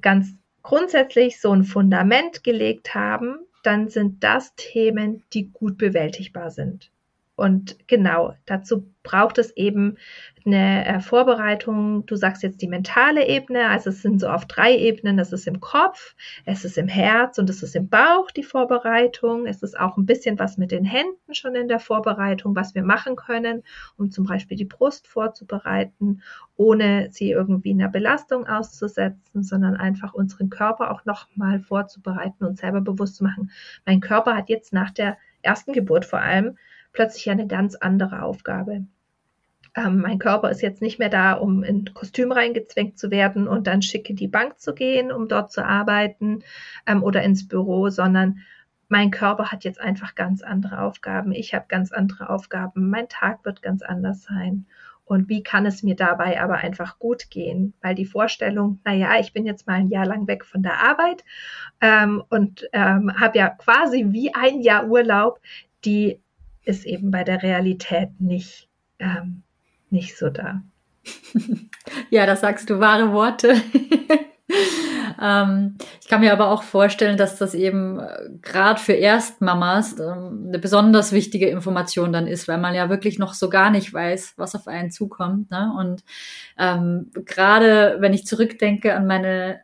ganz grundsätzlich so ein Fundament gelegt haben, dann sind das Themen, die gut bewältigbar sind. Und genau, dazu braucht es eben eine äh, Vorbereitung. Du sagst jetzt die mentale Ebene, also es sind so auf drei Ebenen. Es ist im Kopf, es ist im Herz und es ist im Bauch die Vorbereitung. Es ist auch ein bisschen was mit den Händen schon in der Vorbereitung, was wir machen können, um zum Beispiel die Brust vorzubereiten, ohne sie irgendwie einer Belastung auszusetzen, sondern einfach unseren Körper auch nochmal vorzubereiten und selber bewusst zu machen. Mein Körper hat jetzt nach der ersten Geburt vor allem plötzlich eine ganz andere Aufgabe. Ähm, mein Körper ist jetzt nicht mehr da, um in Kostüm reingezwängt zu werden und dann schick in die Bank zu gehen, um dort zu arbeiten ähm, oder ins Büro, sondern mein Körper hat jetzt einfach ganz andere Aufgaben. Ich habe ganz andere Aufgaben. Mein Tag wird ganz anders sein. Und wie kann es mir dabei aber einfach gut gehen? Weil die Vorstellung, naja, ich bin jetzt mal ein Jahr lang weg von der Arbeit ähm, und ähm, habe ja quasi wie ein Jahr Urlaub, die ist eben bei der Realität nicht, ähm, nicht so da. ja, das sagst du wahre Worte. ähm, ich kann mir aber auch vorstellen, dass das eben äh, gerade für Erstmamas ähm, eine besonders wichtige Information dann ist, weil man ja wirklich noch so gar nicht weiß, was auf einen zukommt. Ne? Und ähm, gerade wenn ich zurückdenke an meine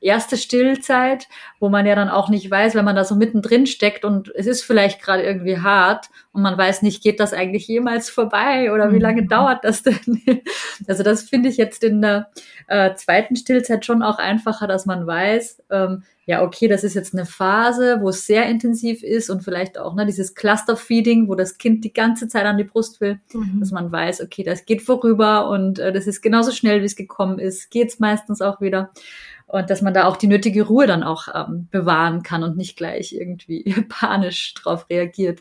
erste Stillzeit, wo man ja dann auch nicht weiß, wenn man da so mittendrin steckt und es ist vielleicht gerade irgendwie hart und man weiß nicht, geht das eigentlich jemals vorbei oder wie lange mhm. dauert das denn? Also das finde ich jetzt in der äh, zweiten Stillzeit schon auch einfacher, dass man weiß, ähm, ja, okay, das ist jetzt eine Phase, wo es sehr intensiv ist und vielleicht auch ne, dieses Cluster-Feeding, wo das Kind die ganze Zeit an die Brust will, mhm. dass man weiß, okay, das geht vorüber und äh, das ist genauso schnell, wie es gekommen ist, geht's meistens auch wieder und dass man da auch die nötige Ruhe dann auch ähm, bewahren kann und nicht gleich irgendwie panisch drauf reagiert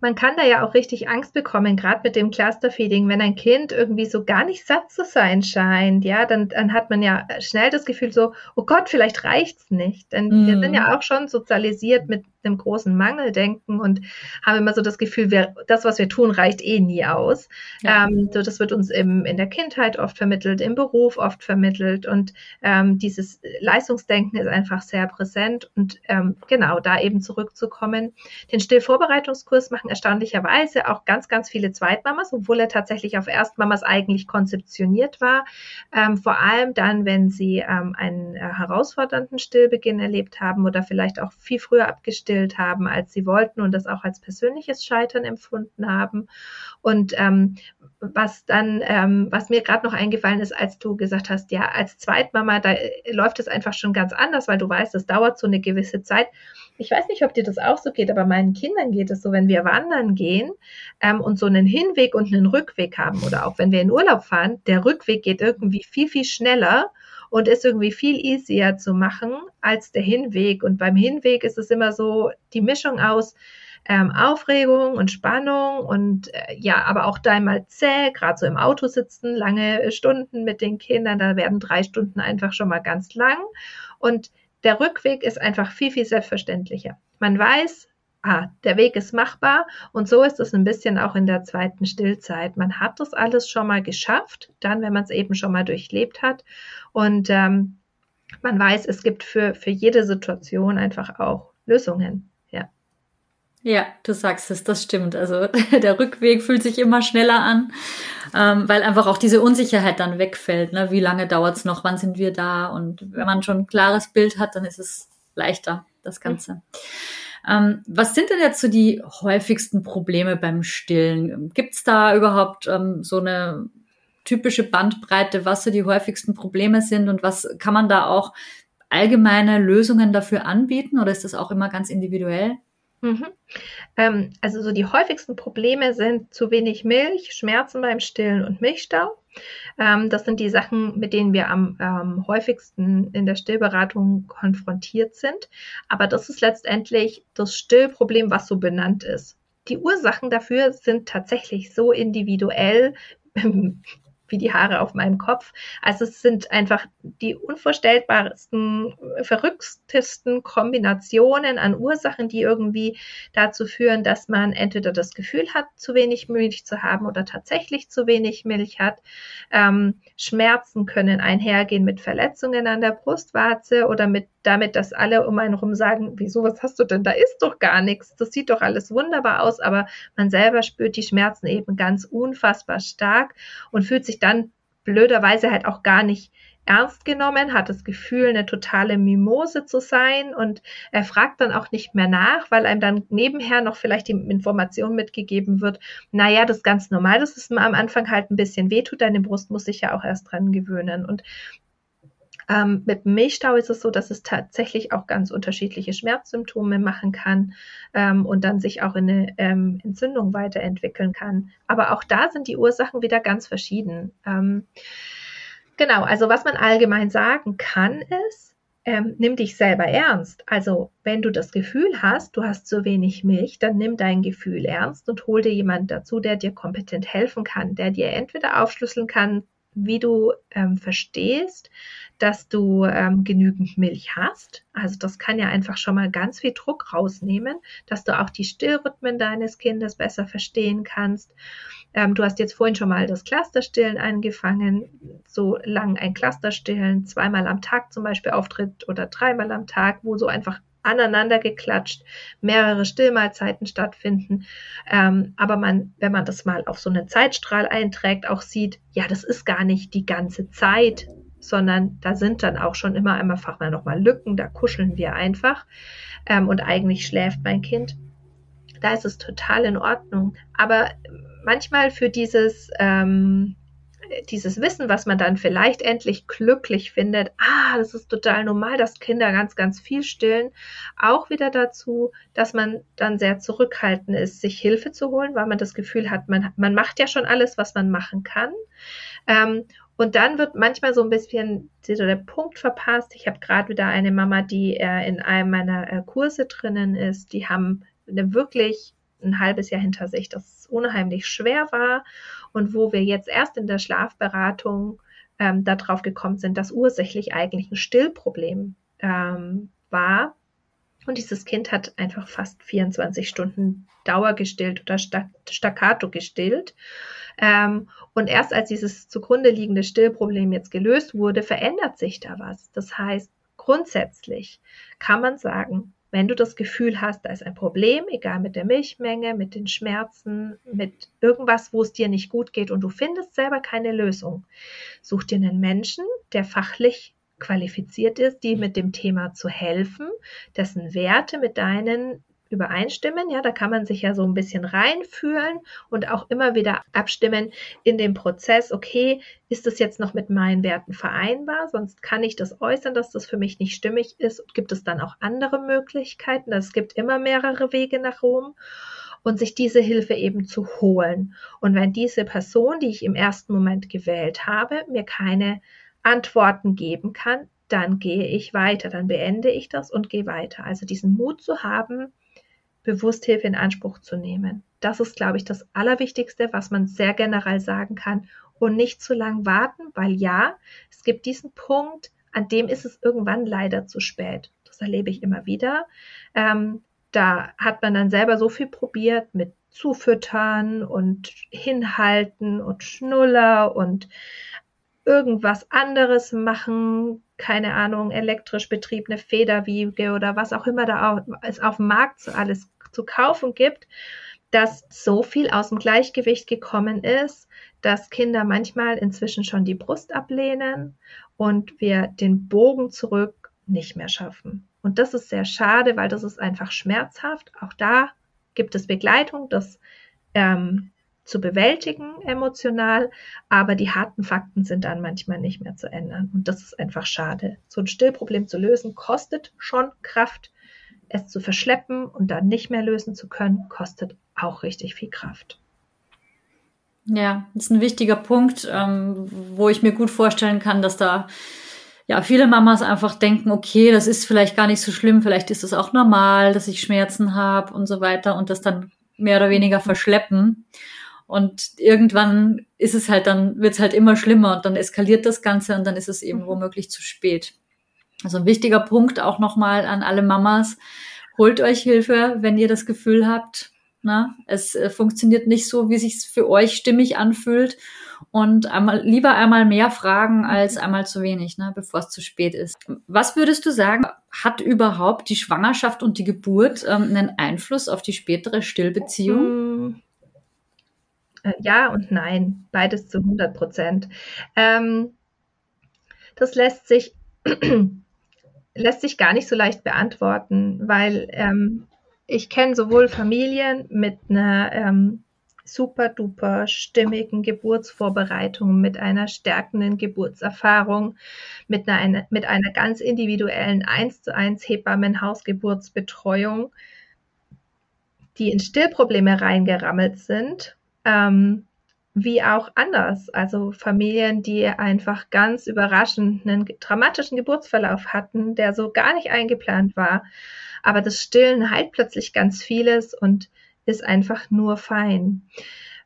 man kann da ja auch richtig Angst bekommen, gerade mit dem Clusterfeeding, wenn ein Kind irgendwie so gar nicht satt zu sein scheint, ja, dann, dann hat man ja schnell das Gefühl so, oh Gott, vielleicht reicht's nicht. Denn mm. wir sind ja mhm. auch schon sozialisiert mit einem großen Mangeldenken und haben immer so das Gefühl, wir, das, was wir tun, reicht eh nie aus. Ja. Ähm, so, das wird uns im, in der Kindheit oft vermittelt, im Beruf oft vermittelt und ähm, dieses Leistungsdenken ist einfach sehr präsent und ähm, genau da eben zurückzukommen. Den Stillvorbereitungskurs machen erstaunlicherweise auch ganz, ganz viele Zweitmamas, obwohl er tatsächlich auf Erstmamas eigentlich konzeptioniert war. Ähm, vor allem dann, wenn sie ähm, einen äh, herausfordernden Stillbeginn erlebt haben oder vielleicht auch viel früher abgestillt gestillt haben, als sie wollten und das auch als persönliches Scheitern empfunden haben. Und ähm, was dann, ähm, was mir gerade noch eingefallen ist, als du gesagt hast, ja, als Zweitmama, da äh, läuft es einfach schon ganz anders, weil du weißt, es dauert so eine gewisse Zeit. Ich weiß nicht, ob dir das auch so geht, aber meinen Kindern geht es so, wenn wir wandern gehen ähm, und so einen Hinweg und einen Rückweg haben oder auch wenn wir in Urlaub fahren, der Rückweg geht irgendwie viel, viel schneller und ist irgendwie viel easier zu machen als der Hinweg. Und beim Hinweg ist es immer so die Mischung aus ähm, Aufregung und Spannung und äh, ja, aber auch da mal zäh, gerade so im Auto sitzen, lange Stunden mit den Kindern, da werden drei Stunden einfach schon mal ganz lang. Und der Rückweg ist einfach viel, viel selbstverständlicher. Man weiß, ah, der Weg ist machbar und so ist es ein bisschen auch in der zweiten Stillzeit. Man hat das alles schon mal geschafft, dann, wenn man es eben schon mal durchlebt hat und ähm, man weiß, es gibt für, für jede Situation einfach auch Lösungen. Ja. Du sagst es, das stimmt. Also der Rückweg fühlt sich immer schneller an, ähm, weil einfach auch diese Unsicherheit dann wegfällt. Ne? Wie lange dauert es noch? Wann sind wir da? Und wenn man schon ein klares Bild hat, dann ist es leichter, das Ganze. Mhm. Ähm, was sind denn jetzt so die häufigsten Probleme beim Stillen? Gibt es da überhaupt ähm, so eine typische Bandbreite, was so die häufigsten Probleme sind und was kann man da auch allgemeine Lösungen dafür anbieten oder ist das auch immer ganz individuell? Mhm. Ähm, also so die häufigsten Probleme sind zu wenig Milch, Schmerzen beim Stillen und Milchstau. Ähm, das sind die Sachen, mit denen wir am ähm, häufigsten in der Stillberatung konfrontiert sind. Aber das ist letztendlich das Stillproblem, was so benannt ist. Die Ursachen dafür sind tatsächlich so individuell, wie die Haare auf meinem Kopf. Also es sind einfach die unvorstellbarsten, verrücktesten Kombinationen an Ursachen, die irgendwie dazu führen, dass man entweder das Gefühl hat, zu wenig Milch zu haben oder tatsächlich zu wenig Milch hat. Ähm, Schmerzen können einhergehen mit Verletzungen an der Brustwarze oder mit damit, dass alle um einen herum sagen, wieso, was hast du denn? Da ist doch gar nichts. Das sieht doch alles wunderbar aus, aber man selber spürt die Schmerzen eben ganz unfassbar stark und fühlt sich dann blöderweise halt auch gar nicht ernst genommen, hat das Gefühl, eine totale Mimose zu sein und er fragt dann auch nicht mehr nach, weil einem dann nebenher noch vielleicht die Information mitgegeben wird, naja, das ist ganz normal, dass es am Anfang halt ein bisschen wehtut, deine Brust muss sich ja auch erst dran gewöhnen und ähm, mit Milchstau ist es so, dass es tatsächlich auch ganz unterschiedliche Schmerzsymptome machen kann ähm, und dann sich auch in eine ähm, Entzündung weiterentwickeln kann. Aber auch da sind die Ursachen wieder ganz verschieden. Ähm, genau, also was man allgemein sagen kann ist, ähm, nimm dich selber ernst. Also wenn du das Gefühl hast, du hast zu wenig Milch, dann nimm dein Gefühl ernst und hol dir jemanden dazu, der dir kompetent helfen kann, der dir entweder aufschlüsseln kann, wie du ähm, verstehst, dass du ähm, genügend Milch hast. Also das kann ja einfach schon mal ganz viel Druck rausnehmen, dass du auch die Stillrhythmen deines Kindes besser verstehen kannst. Ähm, du hast jetzt vorhin schon mal das Clusterstillen angefangen. So lang ein Clusterstillen zweimal am Tag zum Beispiel auftritt oder dreimal am Tag, wo so einfach aneinander geklatscht, mehrere Stillmahlzeiten stattfinden. Ähm, aber man, wenn man das mal auf so einen Zeitstrahl einträgt, auch sieht, ja, das ist gar nicht die ganze Zeit, sondern da sind dann auch schon immer einfach mal nochmal Lücken, da kuscheln wir einfach ähm, und eigentlich schläft mein Kind. Da ist es total in Ordnung. Aber manchmal für dieses ähm, dieses Wissen, was man dann vielleicht endlich glücklich findet, ah, das ist total normal, dass Kinder ganz, ganz viel stillen, auch wieder dazu, dass man dann sehr zurückhaltend ist, sich Hilfe zu holen, weil man das Gefühl hat, man, man macht ja schon alles, was man machen kann. Ähm, und dann wird manchmal so ein bisschen der Punkt verpasst. Ich habe gerade wieder eine Mama, die äh, in einem meiner äh, Kurse drinnen ist. Die haben eine wirklich ein halbes Jahr hinter sich, das unheimlich schwer war und wo wir jetzt erst in der Schlafberatung ähm, darauf gekommen sind, dass ursächlich eigentlich ein Stillproblem ähm, war. Und dieses Kind hat einfach fast 24 Stunden Dauer gestillt oder staccato gestillt. Ähm, und erst als dieses zugrunde liegende Stillproblem jetzt gelöst wurde, verändert sich da was. Das heißt, grundsätzlich kann man sagen, wenn du das Gefühl hast, da ist ein Problem, egal mit der Milchmenge, mit den Schmerzen, mit irgendwas, wo es dir nicht gut geht und du findest selber keine Lösung, such dir einen Menschen, der fachlich qualifiziert ist, die mit dem Thema zu helfen, dessen Werte mit deinen übereinstimmen. Ja, da kann man sich ja so ein bisschen reinfühlen und auch immer wieder abstimmen in dem Prozess. Okay, ist das jetzt noch mit meinen Werten vereinbar? Sonst kann ich das äußern, dass das für mich nicht stimmig ist. Und gibt es dann auch andere Möglichkeiten? Es gibt immer mehrere Wege nach Rom und sich diese Hilfe eben zu holen. Und wenn diese Person, die ich im ersten Moment gewählt habe, mir keine Antworten geben kann, dann gehe ich weiter, dann beende ich das und gehe weiter. Also diesen Mut zu haben, bewusst Hilfe in Anspruch zu nehmen. Das ist, glaube ich, das Allerwichtigste, was man sehr generell sagen kann und nicht zu lang warten, weil ja, es gibt diesen Punkt, an dem ist es irgendwann leider zu spät. Das erlebe ich immer wieder. Ähm, da hat man dann selber so viel probiert mit Zufüttern und Hinhalten und Schnuller und irgendwas anderes machen, keine Ahnung, elektrisch betriebene Federwiege oder was auch immer da es auf dem Markt so alles zu kaufen gibt, dass so viel aus dem Gleichgewicht gekommen ist, dass Kinder manchmal inzwischen schon die Brust ablehnen und wir den Bogen zurück nicht mehr schaffen. Und das ist sehr schade, weil das ist einfach schmerzhaft. Auch da gibt es Begleitung. Das ähm, zu bewältigen emotional, aber die harten Fakten sind dann manchmal nicht mehr zu ändern. Und das ist einfach schade. So ein Stillproblem zu lösen kostet schon Kraft. Es zu verschleppen und dann nicht mehr lösen zu können, kostet auch richtig viel Kraft. Ja, das ist ein wichtiger Punkt, ähm, wo ich mir gut vorstellen kann, dass da ja viele Mamas einfach denken, okay, das ist vielleicht gar nicht so schlimm, vielleicht ist es auch normal, dass ich Schmerzen habe und so weiter und das dann mehr oder weniger verschleppen. Und irgendwann ist es halt dann, wird es halt immer schlimmer und dann eskaliert das Ganze und dann ist es eben mhm. womöglich zu spät. Also ein wichtiger Punkt auch nochmal an alle Mamas. Holt euch Hilfe, wenn ihr das Gefühl habt, na, es äh, funktioniert nicht so, wie sich für euch stimmig anfühlt. Und einmal, lieber einmal mehr fragen als einmal zu wenig, ne, bevor es zu spät ist. Was würdest du sagen, hat überhaupt die Schwangerschaft und die Geburt ähm, einen Einfluss auf die spätere Stillbeziehung? Äh, ja und nein, beides zu 100 Prozent. Ähm, das lässt sich, lässt sich gar nicht so leicht beantworten, weil ähm, ich kenne sowohl Familien mit einer ähm, super duper stimmigen Geburtsvorbereitung, mit einer stärkenden Geburtserfahrung, mit einer, mit einer ganz individuellen 1 zu 1 Hebammenhausgeburtsbetreuung, die in Stillprobleme reingerammelt sind ähm, wie auch anders. Also Familien, die einfach ganz überraschend einen dramatischen Geburtsverlauf hatten, der so gar nicht eingeplant war. Aber das Stillen heilt plötzlich ganz vieles und ist einfach nur fein.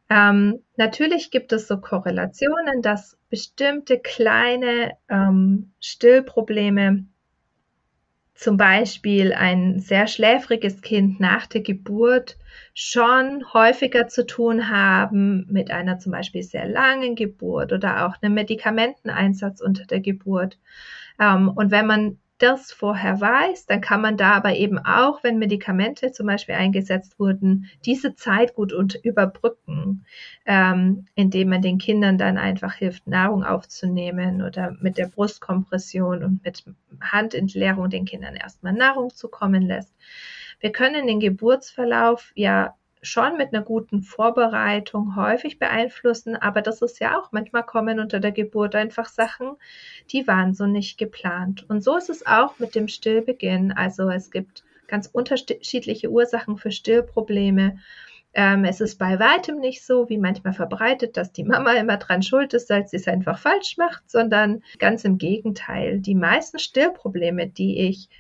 Ähm, natürlich gibt es so Korrelationen, dass bestimmte kleine ähm, Stillprobleme zum Beispiel ein sehr schläfriges Kind nach der Geburt schon häufiger zu tun haben mit einer zum Beispiel sehr langen Geburt oder auch einem Medikamenteneinsatz unter der Geburt. Ähm, und wenn man das vorher weiß, dann kann man da aber eben auch, wenn Medikamente zum Beispiel eingesetzt wurden, diese Zeit gut und überbrücken, ähm, indem man den Kindern dann einfach hilft, Nahrung aufzunehmen oder mit der Brustkompression und mit Handentleerung den Kindern erstmal Nahrung zukommen lässt. Wir können den Geburtsverlauf ja schon mit einer guten Vorbereitung häufig beeinflussen, aber das ist ja auch, manchmal kommen unter der Geburt einfach Sachen, die waren so nicht geplant. Und so ist es auch mit dem Stillbeginn. Also es gibt ganz unterschiedliche Ursachen für Stillprobleme. Ähm, es ist bei weitem nicht so, wie manchmal verbreitet, dass die Mama immer dran schuld ist, als sie es einfach falsch macht, sondern ganz im Gegenteil. Die meisten Stillprobleme, die ich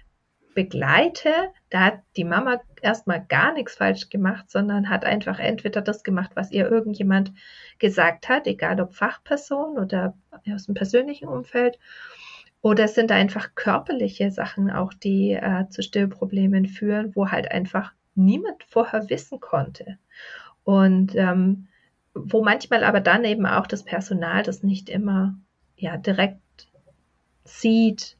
begleite, da hat die Mama erstmal gar nichts falsch gemacht, sondern hat einfach entweder das gemacht, was ihr irgendjemand gesagt hat, egal ob Fachperson oder aus dem persönlichen Umfeld. Oder es sind einfach körperliche Sachen auch, die äh, zu Stillproblemen führen, wo halt einfach niemand vorher wissen konnte. Und ähm, wo manchmal aber dann eben auch das Personal das nicht immer ja direkt sieht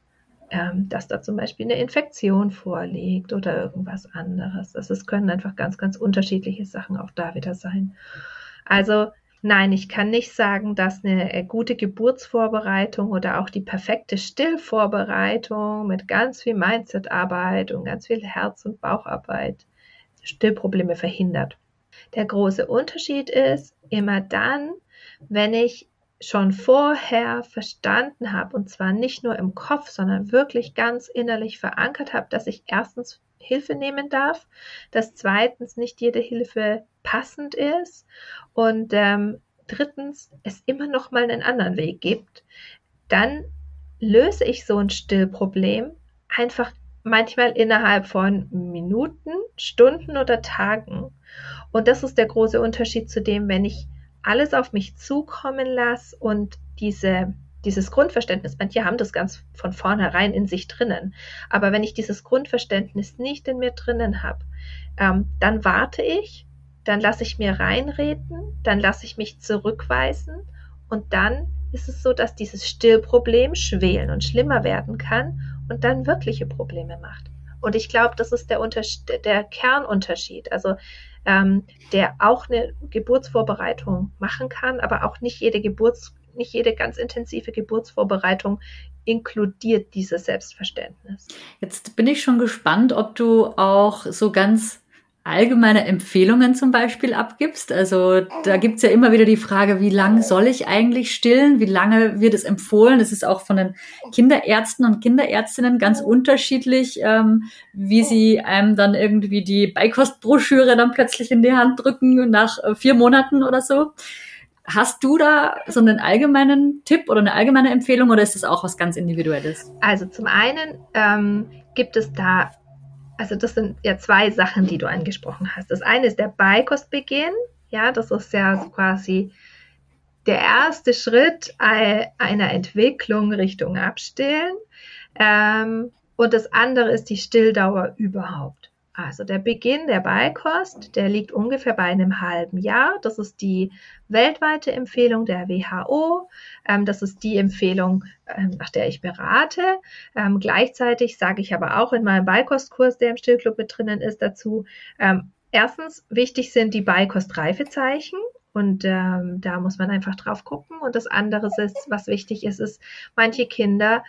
ähm, dass da zum Beispiel eine Infektion vorliegt oder irgendwas anderes. Das ist, können einfach ganz, ganz unterschiedliche Sachen auch da wieder sein. Also nein, ich kann nicht sagen, dass eine äh, gute Geburtsvorbereitung oder auch die perfekte Stillvorbereitung mit ganz viel Mindsetarbeit und ganz viel Herz- und Baucharbeit Stillprobleme verhindert. Der große Unterschied ist immer dann, wenn ich schon vorher verstanden habe, und zwar nicht nur im Kopf, sondern wirklich ganz innerlich verankert habe, dass ich erstens Hilfe nehmen darf, dass zweitens nicht jede Hilfe passend ist und ähm, drittens es immer noch mal einen anderen Weg gibt, dann löse ich so ein Stillproblem einfach manchmal innerhalb von Minuten, Stunden oder Tagen. Und das ist der große Unterschied zu dem, wenn ich alles auf mich zukommen lasse und diese, dieses Grundverständnis, manche haben das ganz von vornherein in sich drinnen, aber wenn ich dieses Grundverständnis nicht in mir drinnen habe, ähm, dann warte ich, dann lasse ich mir reinreden, dann lasse ich mich zurückweisen und dann ist es so, dass dieses Stillproblem schwelen und schlimmer werden kann und dann wirkliche Probleme macht. Und ich glaube, das ist der, der Kernunterschied. Also ähm, der auch eine Geburtsvorbereitung machen kann, aber auch nicht jede Geburts, nicht jede ganz intensive Geburtsvorbereitung inkludiert dieses Selbstverständnis. Jetzt bin ich schon gespannt, ob du auch so ganz allgemeine Empfehlungen zum Beispiel abgibst. Also da gibt's ja immer wieder die Frage, wie lange soll ich eigentlich stillen? Wie lange wird es empfohlen? Es ist auch von den Kinderärzten und Kinderärztinnen ganz unterschiedlich, ähm, wie sie einem dann irgendwie die Beikostbroschüre dann plötzlich in die Hand drücken nach äh, vier Monaten oder so. Hast du da so einen allgemeinen Tipp oder eine allgemeine Empfehlung oder ist das auch was ganz Individuelles? Also zum einen ähm, gibt es da also das sind ja zwei Sachen, die du angesprochen hast. Das eine ist der Beikostbeginn. Ja, das ist ja quasi der erste Schritt einer Entwicklung Richtung Abstillen. Ähm, und das andere ist die Stilldauer überhaupt. Also der Beginn der Beikost, der liegt ungefähr bei einem halben Jahr. Das ist die weltweite Empfehlung der WHO. Ähm, das ist die Empfehlung, ähm, nach der ich berate. Ähm, gleichzeitig sage ich aber auch in meinem Beikostkurs, der im Stillclub mit drinnen ist, dazu, ähm, erstens, wichtig sind die Beikostreifezeichen. Und ähm, da muss man einfach drauf gucken. Und das andere ist, was wichtig ist, ist, manche Kinder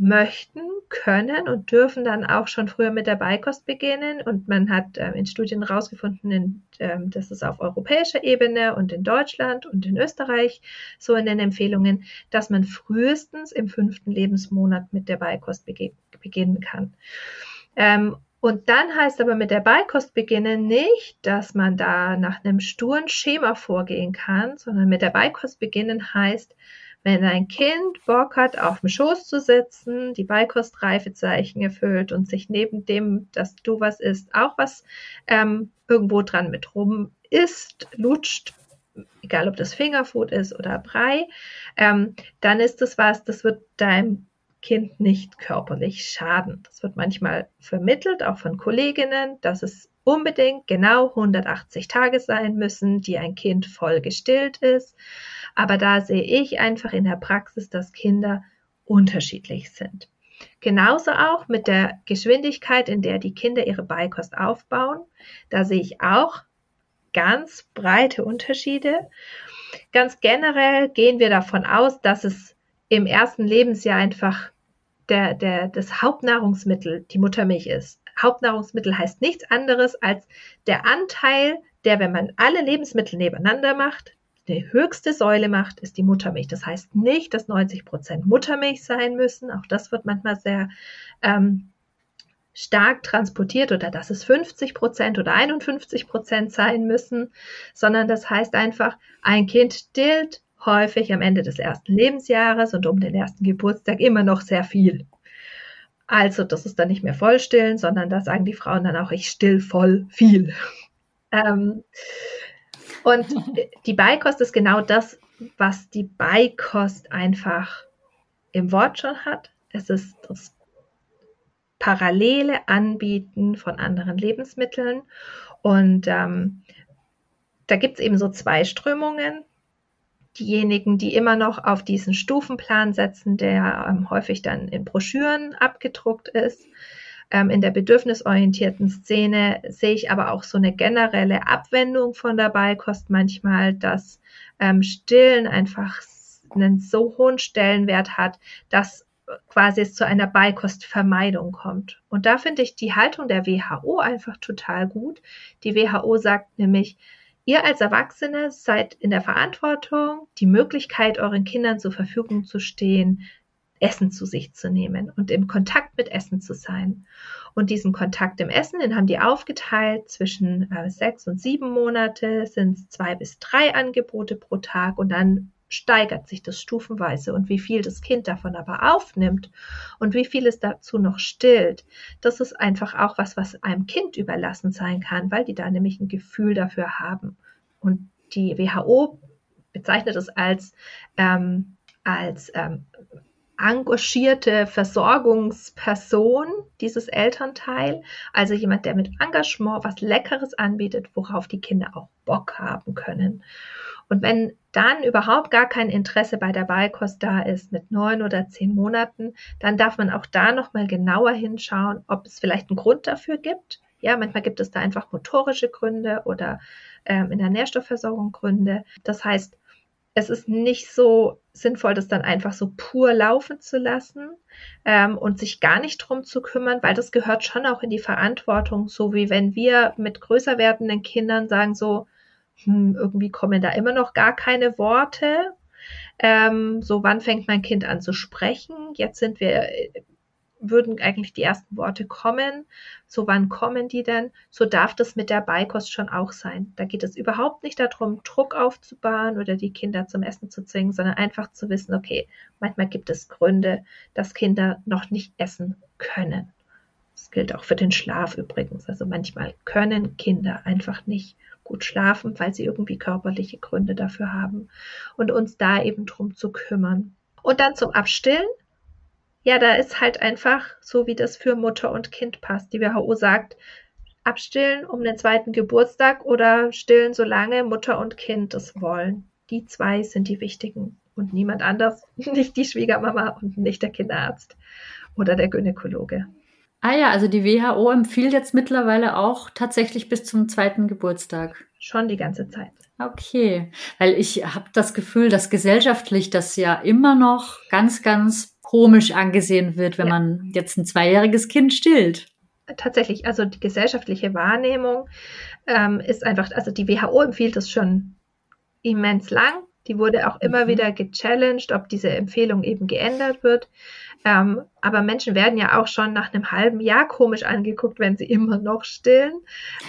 möchten, können und dürfen dann auch schon früher mit der Beikost beginnen. Und man hat äh, in Studien herausgefunden, äh, dass es auf europäischer Ebene und in Deutschland und in Österreich so in den Empfehlungen, dass man frühestens im fünften Lebensmonat mit der Beikost bege beginnen kann. Ähm, und dann heißt aber mit der Beikost beginnen nicht, dass man da nach einem sturen Schema vorgehen kann, sondern mit der Beikost beginnen heißt, wenn ein Kind Bock hat, auf dem Schoß zu sitzen, die Beikostreifezeichen erfüllt und sich neben dem, dass du was isst, auch was ähm, irgendwo dran mit rum isst, lutscht, egal ob das Fingerfood ist oder Brei, ähm, dann ist das was, das wird deinem Kind nicht körperlich schaden. Das wird manchmal vermittelt, auch von Kolleginnen, dass es unbedingt genau 180 Tage sein müssen, die ein Kind voll gestillt ist. Aber da sehe ich einfach in der Praxis, dass Kinder unterschiedlich sind. Genauso auch mit der Geschwindigkeit, in der die Kinder ihre Beikost aufbauen. Da sehe ich auch ganz breite Unterschiede. Ganz generell gehen wir davon aus, dass es im ersten Lebensjahr einfach der, der, das Hauptnahrungsmittel die Muttermilch ist. Hauptnahrungsmittel heißt nichts anderes als der Anteil, der, wenn man alle Lebensmittel nebeneinander macht, die höchste Säule macht, ist die Muttermilch. Das heißt nicht, dass 90 Prozent Muttermilch sein müssen. Auch das wird manchmal sehr ähm, stark transportiert oder dass es 50 Prozent oder 51 Prozent sein müssen, sondern das heißt einfach, ein Kind stillt häufig am Ende des ersten Lebensjahres und um den ersten Geburtstag immer noch sehr viel. Also das ist dann nicht mehr vollstillen, sondern da sagen die Frauen dann auch, ich still voll viel. Ähm, und die Beikost ist genau das, was die Beikost einfach im Wort schon hat. Es ist das parallele Anbieten von anderen Lebensmitteln. Und ähm, da gibt es eben so zwei Strömungen. Diejenigen, die immer noch auf diesen Stufenplan setzen, der ähm, häufig dann in Broschüren abgedruckt ist, ähm, in der bedürfnisorientierten Szene sehe ich aber auch so eine generelle Abwendung von der Beikost manchmal, dass ähm, Stillen einfach einen so hohen Stellenwert hat, dass quasi es zu einer Beikostvermeidung kommt. Und da finde ich die Haltung der WHO einfach total gut. Die WHO sagt nämlich, ihr als Erwachsene seid in der Verantwortung, die Möglichkeit euren Kindern zur Verfügung zu stehen, Essen zu sich zu nehmen und im Kontakt mit Essen zu sein. Und diesen Kontakt im Essen, den haben die aufgeteilt zwischen äh, sechs und sieben Monate, sind es zwei bis drei Angebote pro Tag und dann steigert sich das stufenweise und wie viel das Kind davon aber aufnimmt und wie viel es dazu noch stillt, das ist einfach auch was, was einem Kind überlassen sein kann, weil die da nämlich ein Gefühl dafür haben. Und die WHO bezeichnet es als, ähm, als ähm, engagierte Versorgungsperson, dieses Elternteil, also jemand, der mit Engagement was Leckeres anbietet, worauf die Kinder auch Bock haben können. Und wenn dann überhaupt gar kein Interesse bei der Beikost da ist mit neun oder zehn Monaten, dann darf man auch da nochmal genauer hinschauen, ob es vielleicht einen Grund dafür gibt. Ja, manchmal gibt es da einfach motorische Gründe oder ähm, in der Nährstoffversorgung Gründe. Das heißt, es ist nicht so sinnvoll, das dann einfach so pur laufen zu lassen ähm, und sich gar nicht drum zu kümmern, weil das gehört schon auch in die Verantwortung, so wie wenn wir mit größer werdenden Kindern sagen so, hm, irgendwie kommen da immer noch gar keine Worte. Ähm, so, wann fängt mein Kind an zu sprechen? Jetzt sind wir würden eigentlich die ersten Worte kommen. So wann kommen die denn? So darf das mit der Beikost schon auch sein. Da geht es überhaupt nicht darum, Druck aufzubauen oder die Kinder zum Essen zu zwingen, sondern einfach zu wissen, okay, manchmal gibt es Gründe, dass Kinder noch nicht essen können. Das gilt auch für den Schlaf übrigens. Also manchmal können Kinder einfach nicht gut schlafen, weil sie irgendwie körperliche Gründe dafür haben und uns da eben drum zu kümmern. Und dann zum Abstillen ja, da ist halt einfach so, wie das für Mutter und Kind passt. Die WHO sagt, abstillen um den zweiten Geburtstag oder stillen, solange Mutter und Kind es wollen. Die zwei sind die wichtigen und niemand anders, nicht die Schwiegermama und nicht der Kinderarzt oder der Gynäkologe. Ah ja, also die WHO empfiehlt jetzt mittlerweile auch tatsächlich bis zum zweiten Geburtstag. Schon die ganze Zeit. Okay, weil ich habe das Gefühl, dass gesellschaftlich das ja immer noch ganz, ganz komisch angesehen wird, wenn ja. man jetzt ein zweijähriges Kind stillt. Tatsächlich, also die gesellschaftliche Wahrnehmung ähm, ist einfach, also die WHO empfiehlt es schon immens lang. Die wurde auch immer mhm. wieder gechallenged, ob diese Empfehlung eben geändert wird. Ähm, aber Menschen werden ja auch schon nach einem halben Jahr komisch angeguckt, wenn sie immer noch stillen.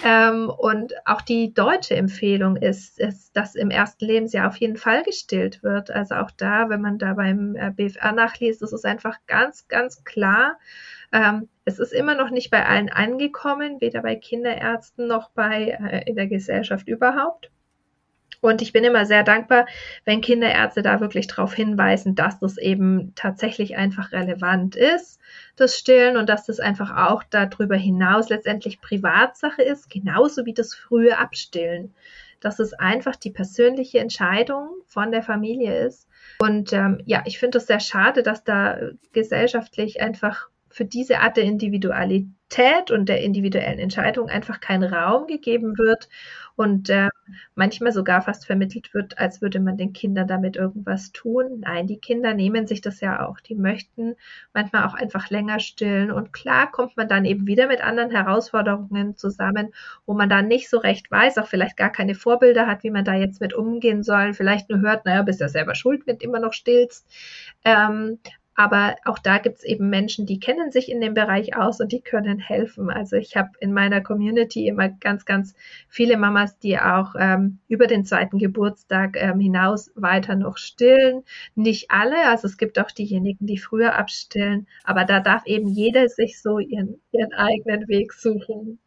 Ähm, und auch die deutsche Empfehlung ist, ist, dass im ersten Lebensjahr auf jeden Fall gestillt wird. Also auch da, wenn man da beim äh, BFR nachliest, ist es einfach ganz, ganz klar. Ähm, es ist immer noch nicht bei allen angekommen, weder bei Kinderärzten noch bei äh, in der Gesellschaft überhaupt. Und ich bin immer sehr dankbar, wenn Kinderärzte da wirklich darauf hinweisen, dass das eben tatsächlich einfach relevant ist, das Stillen, und dass das einfach auch darüber hinaus letztendlich Privatsache ist, genauso wie das frühe Abstillen. Dass es einfach die persönliche Entscheidung von der Familie ist. Und ähm, ja, ich finde es sehr schade, dass da gesellschaftlich einfach für diese Art der Individualität und der individuellen Entscheidung einfach kein Raum gegeben wird und äh, manchmal sogar fast vermittelt wird, als würde man den Kindern damit irgendwas tun. Nein, die Kinder nehmen sich das ja auch. Die möchten manchmal auch einfach länger stillen und klar kommt man dann eben wieder mit anderen Herausforderungen zusammen, wo man dann nicht so recht weiß, auch vielleicht gar keine Vorbilder hat, wie man da jetzt mit umgehen soll. Vielleicht nur hört, naja, bist ja selber schuld, wenn du immer noch stillst. Ähm, aber auch da gibt es eben Menschen, die kennen sich in dem Bereich aus und die können helfen. Also ich habe in meiner Community immer ganz, ganz viele Mamas, die auch ähm, über den zweiten Geburtstag ähm, hinaus weiter noch stillen. Nicht alle, also es gibt auch diejenigen, die früher abstillen, aber da darf eben jeder sich so ihren, ihren eigenen Weg suchen.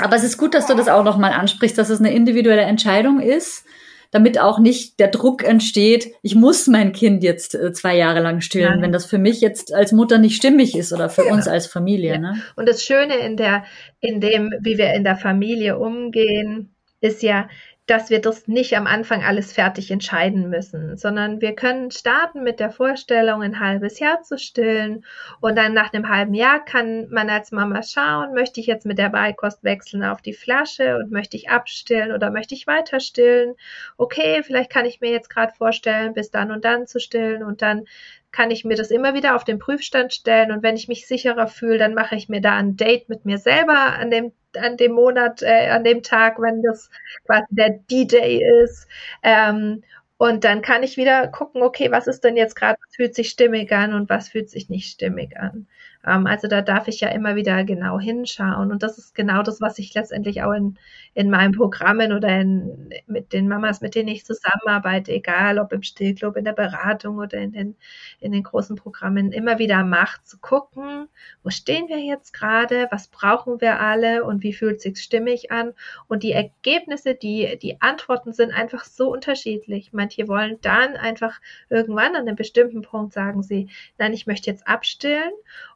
Aber es ist gut, dass du das auch nochmal ansprichst, dass es eine individuelle Entscheidung ist damit auch nicht der Druck entsteht, ich muss mein Kind jetzt äh, zwei Jahre lang stillen, Nein. wenn das für mich jetzt als Mutter nicht stimmig ist oder für ja. uns als Familie. Ja. Ne? Und das Schöne in der, in dem, wie wir in der Familie umgehen, ist ja, dass wir das nicht am Anfang alles fertig entscheiden müssen, sondern wir können starten mit der Vorstellung, ein halbes Jahr zu stillen und dann nach einem halben Jahr kann man als Mama schauen, möchte ich jetzt mit der Beikost wechseln auf die Flasche und möchte ich abstillen oder möchte ich weiter stillen? Okay, vielleicht kann ich mir jetzt gerade vorstellen, bis dann und dann zu stillen und dann kann ich mir das immer wieder auf den Prüfstand stellen und wenn ich mich sicherer fühle, dann mache ich mir da ein Date mit mir selber an dem an dem Monat, äh, an dem Tag, wenn das quasi der D-Day ist. Ähm, und dann kann ich wieder gucken, okay, was ist denn jetzt gerade, was fühlt sich stimmig an und was fühlt sich nicht stimmig an. Ähm, also da darf ich ja immer wieder genau hinschauen. Und das ist genau das, was ich letztendlich auch in, in meinen Programmen oder in, mit den Mamas, mit denen ich zusammenarbeite, egal ob im Stillclub, in der Beratung oder in den, in den großen Programmen, immer wieder macht, zu gucken, wo stehen wir jetzt gerade, was brauchen wir alle und wie fühlt sich stimmig an. Und die Ergebnisse, die, die Antworten sind einfach so unterschiedlich. Manche wollen dann einfach irgendwann an einem bestimmten Punkt sagen sie, nein, ich möchte jetzt abstillen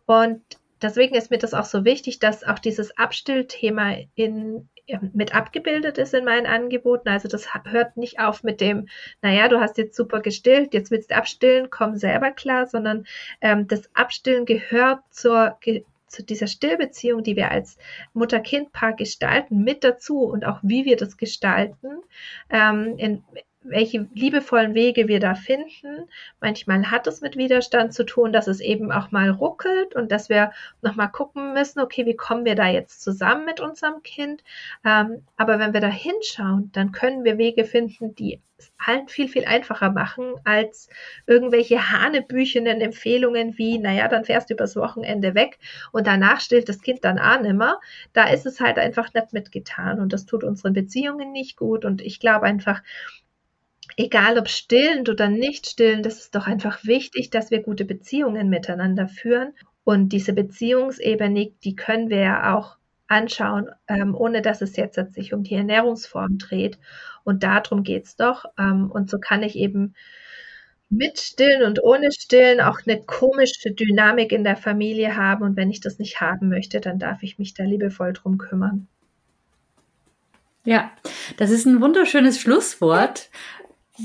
und deswegen ist mir das auch so wichtig, dass auch dieses Abstillthema in, mit abgebildet ist in meinen Angeboten. Also das hört nicht auf mit dem, naja, du hast jetzt super gestillt, jetzt willst du abstillen, komm selber klar, sondern ähm, das Abstillen gehört zur zu dieser Stillbeziehung, die wir als Mutter-Kind-Paar gestalten, mit dazu und auch wie wir das gestalten. Ähm, in, welche liebevollen Wege wir da finden. Manchmal hat es mit Widerstand zu tun, dass es eben auch mal ruckelt und dass wir nochmal gucken müssen, okay, wie kommen wir da jetzt zusammen mit unserem Kind? Ähm, aber wenn wir da hinschauen, dann können wir Wege finden, die es allen viel, viel einfacher machen als irgendwelche hanebüchenen Empfehlungen wie, naja, dann fährst du übers Wochenende weg und danach stillt das Kind dann auch nimmer. Da ist es halt einfach nicht mitgetan und das tut unseren Beziehungen nicht gut und ich glaube einfach, egal ob stillend oder nicht stillend, das ist doch einfach wichtig, dass wir gute Beziehungen miteinander führen. Und diese Beziehungsebene, die können wir ja auch anschauen, ähm, ohne dass es jetzt sich um die Ernährungsform dreht. Und darum geht's doch. Ähm, und so kann ich eben mit Stillen und ohne Stillen auch eine komische Dynamik in der Familie haben. Und wenn ich das nicht haben möchte, dann darf ich mich da liebevoll drum kümmern. Ja, das ist ein wunderschönes Schlusswort.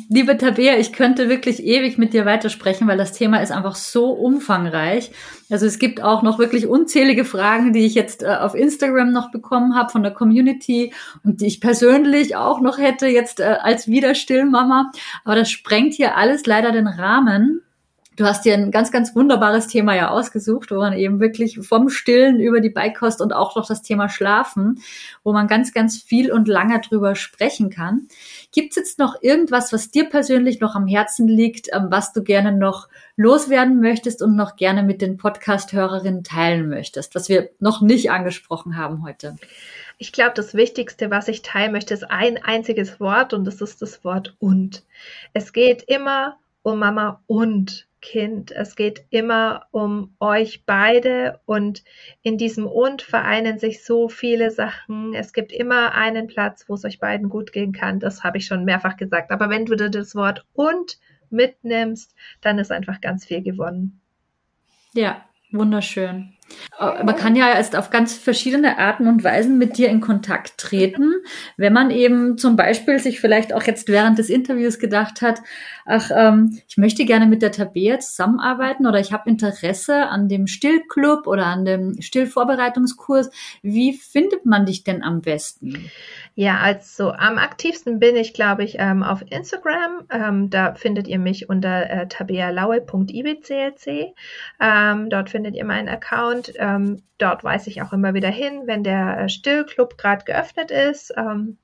Liebe Tabea, ich könnte wirklich ewig mit dir weitersprechen, weil das Thema ist einfach so umfangreich. Also es gibt auch noch wirklich unzählige Fragen, die ich jetzt äh, auf Instagram noch bekommen habe von der Community und die ich persönlich auch noch hätte jetzt äh, als Widerstillmama. Aber das sprengt hier alles leider den Rahmen. Du hast dir ein ganz, ganz wunderbares Thema ja ausgesucht, wo man eben wirklich vom Stillen über die Beikost und auch noch das Thema Schlafen, wo man ganz, ganz viel und lange drüber sprechen kann. Gibt es jetzt noch irgendwas, was dir persönlich noch am Herzen liegt, ähm, was du gerne noch loswerden möchtest und noch gerne mit den Podcast-Hörerinnen teilen möchtest, was wir noch nicht angesprochen haben heute? Ich glaube, das Wichtigste, was ich teilen möchte, ist ein einziges Wort und das ist das Wort und. Es geht immer um Mama und Kind. Es geht immer um euch beide und in diesem und vereinen sich so viele Sachen. Es gibt immer einen Platz, wo es euch beiden gut gehen kann. Das habe ich schon mehrfach gesagt. Aber wenn du das Wort und mitnimmst, dann ist einfach ganz viel gewonnen. Ja, wunderschön. Äh, man kann ja erst auf ganz verschiedene Arten und Weisen mit dir in Kontakt treten, wenn man eben zum Beispiel sich vielleicht auch jetzt während des Interviews gedacht hat, ach, ähm, ich möchte gerne mit der Tabea zusammenarbeiten oder ich habe Interesse an dem Stillclub oder an dem Stillvorbereitungskurs. Wie findet man dich denn am besten? Ja, also am aktivsten bin ich, glaube ich, ähm, auf Instagram. Ähm, da findet ihr mich unter äh, tabealaue.ibclc. Ähm, dort findet ihr meinen Account. Ähm, dort weise ich auch immer wieder hin, wenn der äh, Stillclub gerade geöffnet ist. Ähm,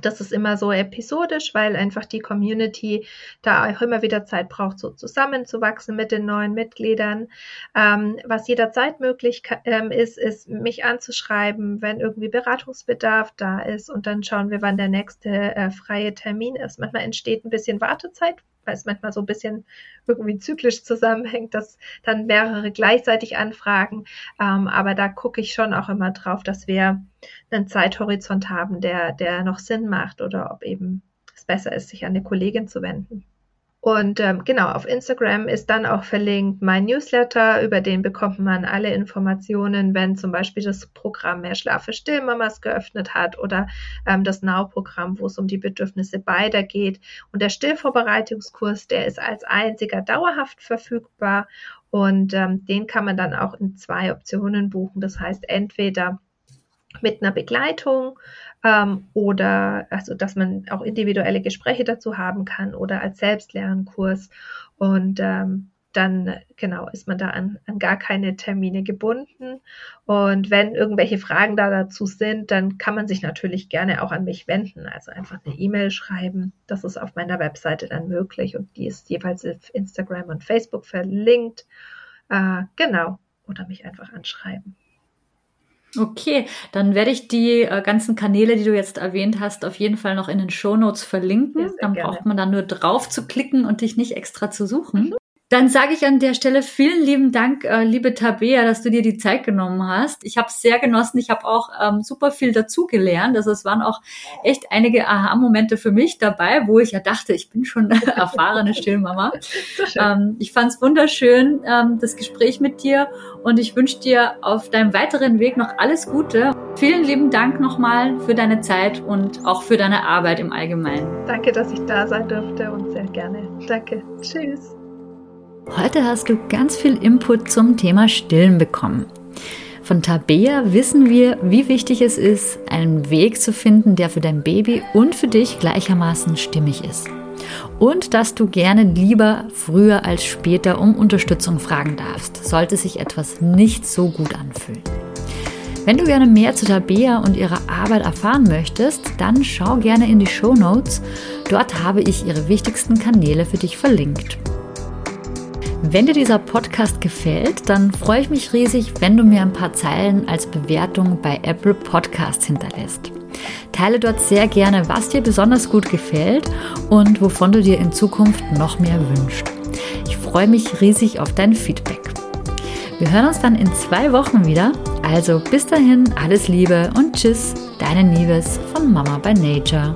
das ist immer so episodisch, weil einfach die Community da auch immer wieder Zeit braucht, so zusammenzuwachsen mit den neuen Mitgliedern. Ähm, was jederzeit möglich ähm, ist, ist mich anzuschreiben, wenn irgendwie Beratungsbedarf da ist und dann schauen wir, wann der nächste äh, freie Termin ist. Manchmal entsteht ein bisschen Wartezeit, weil es manchmal so ein bisschen irgendwie zyklisch zusammenhängt, dass dann mehrere gleichzeitig anfragen. Ähm, aber da gucke ich schon auch immer drauf, dass wir einen Zeithorizont haben, der, der noch Sinn macht oder ob eben es besser ist, sich an eine Kollegin zu wenden. Und ähm, genau, auf Instagram ist dann auch verlinkt mein Newsletter, über den bekommt man alle Informationen, wenn zum Beispiel das Programm Mehr Schlaf für Stillmamas geöffnet hat oder ähm, das Now-Programm, wo es um die Bedürfnisse beider geht. Und der Stillvorbereitungskurs, der ist als einziger dauerhaft verfügbar und ähm, den kann man dann auch in zwei Optionen buchen. Das heißt, entweder mit einer Begleitung ähm, oder also dass man auch individuelle Gespräche dazu haben kann oder als Selbstlernkurs und ähm, dann genau ist man da an, an gar keine Termine gebunden. Und wenn irgendwelche Fragen da dazu sind, dann kann man sich natürlich gerne auch an mich wenden. Also einfach eine E-Mail schreiben. Das ist auf meiner Webseite dann möglich und die ist jeweils auf Instagram und Facebook verlinkt. Äh, genau. Oder mich einfach anschreiben. Okay, dann werde ich die äh, ganzen Kanäle, die du jetzt erwähnt hast, auf jeden Fall noch in den Shownotes verlinken. Dann gerne. braucht man dann nur drauf zu klicken und dich nicht extra zu suchen. Mhm. Dann sage ich an der Stelle vielen lieben Dank, äh, liebe Tabea, dass du dir die Zeit genommen hast. Ich habe es sehr genossen. Ich habe auch ähm, super viel dazugelernt. Also es waren auch echt einige Aha-Momente für mich dabei, wo ich ja dachte, ich bin schon eine erfahrene Stillmama. Ähm, ich fand es wunderschön, ähm, das Gespräch mit dir und ich wünsche dir auf deinem weiteren Weg noch alles Gute. Vielen lieben Dank nochmal für deine Zeit und auch für deine Arbeit im Allgemeinen. Danke, dass ich da sein durfte und sehr gerne. Danke. Tschüss. Heute hast du ganz viel Input zum Thema Stillen bekommen. Von Tabea wissen wir, wie wichtig es ist, einen Weg zu finden, der für dein Baby und für dich gleichermaßen stimmig ist. Und dass du gerne lieber früher als später um Unterstützung fragen darfst, sollte sich etwas nicht so gut anfühlen. Wenn du gerne mehr zu Tabea und ihrer Arbeit erfahren möchtest, dann schau gerne in die Show Notes. Dort habe ich ihre wichtigsten Kanäle für dich verlinkt. Wenn dir dieser Podcast gefällt, dann freue ich mich riesig, wenn du mir ein paar Zeilen als Bewertung bei Apple Podcasts hinterlässt. Teile dort sehr gerne, was dir besonders gut gefällt und wovon du dir in Zukunft noch mehr wünschst. Ich freue mich riesig auf dein Feedback. Wir hören uns dann in zwei Wochen wieder. Also bis dahin, alles Liebe und Tschüss, deine Nieves von Mama by Nature.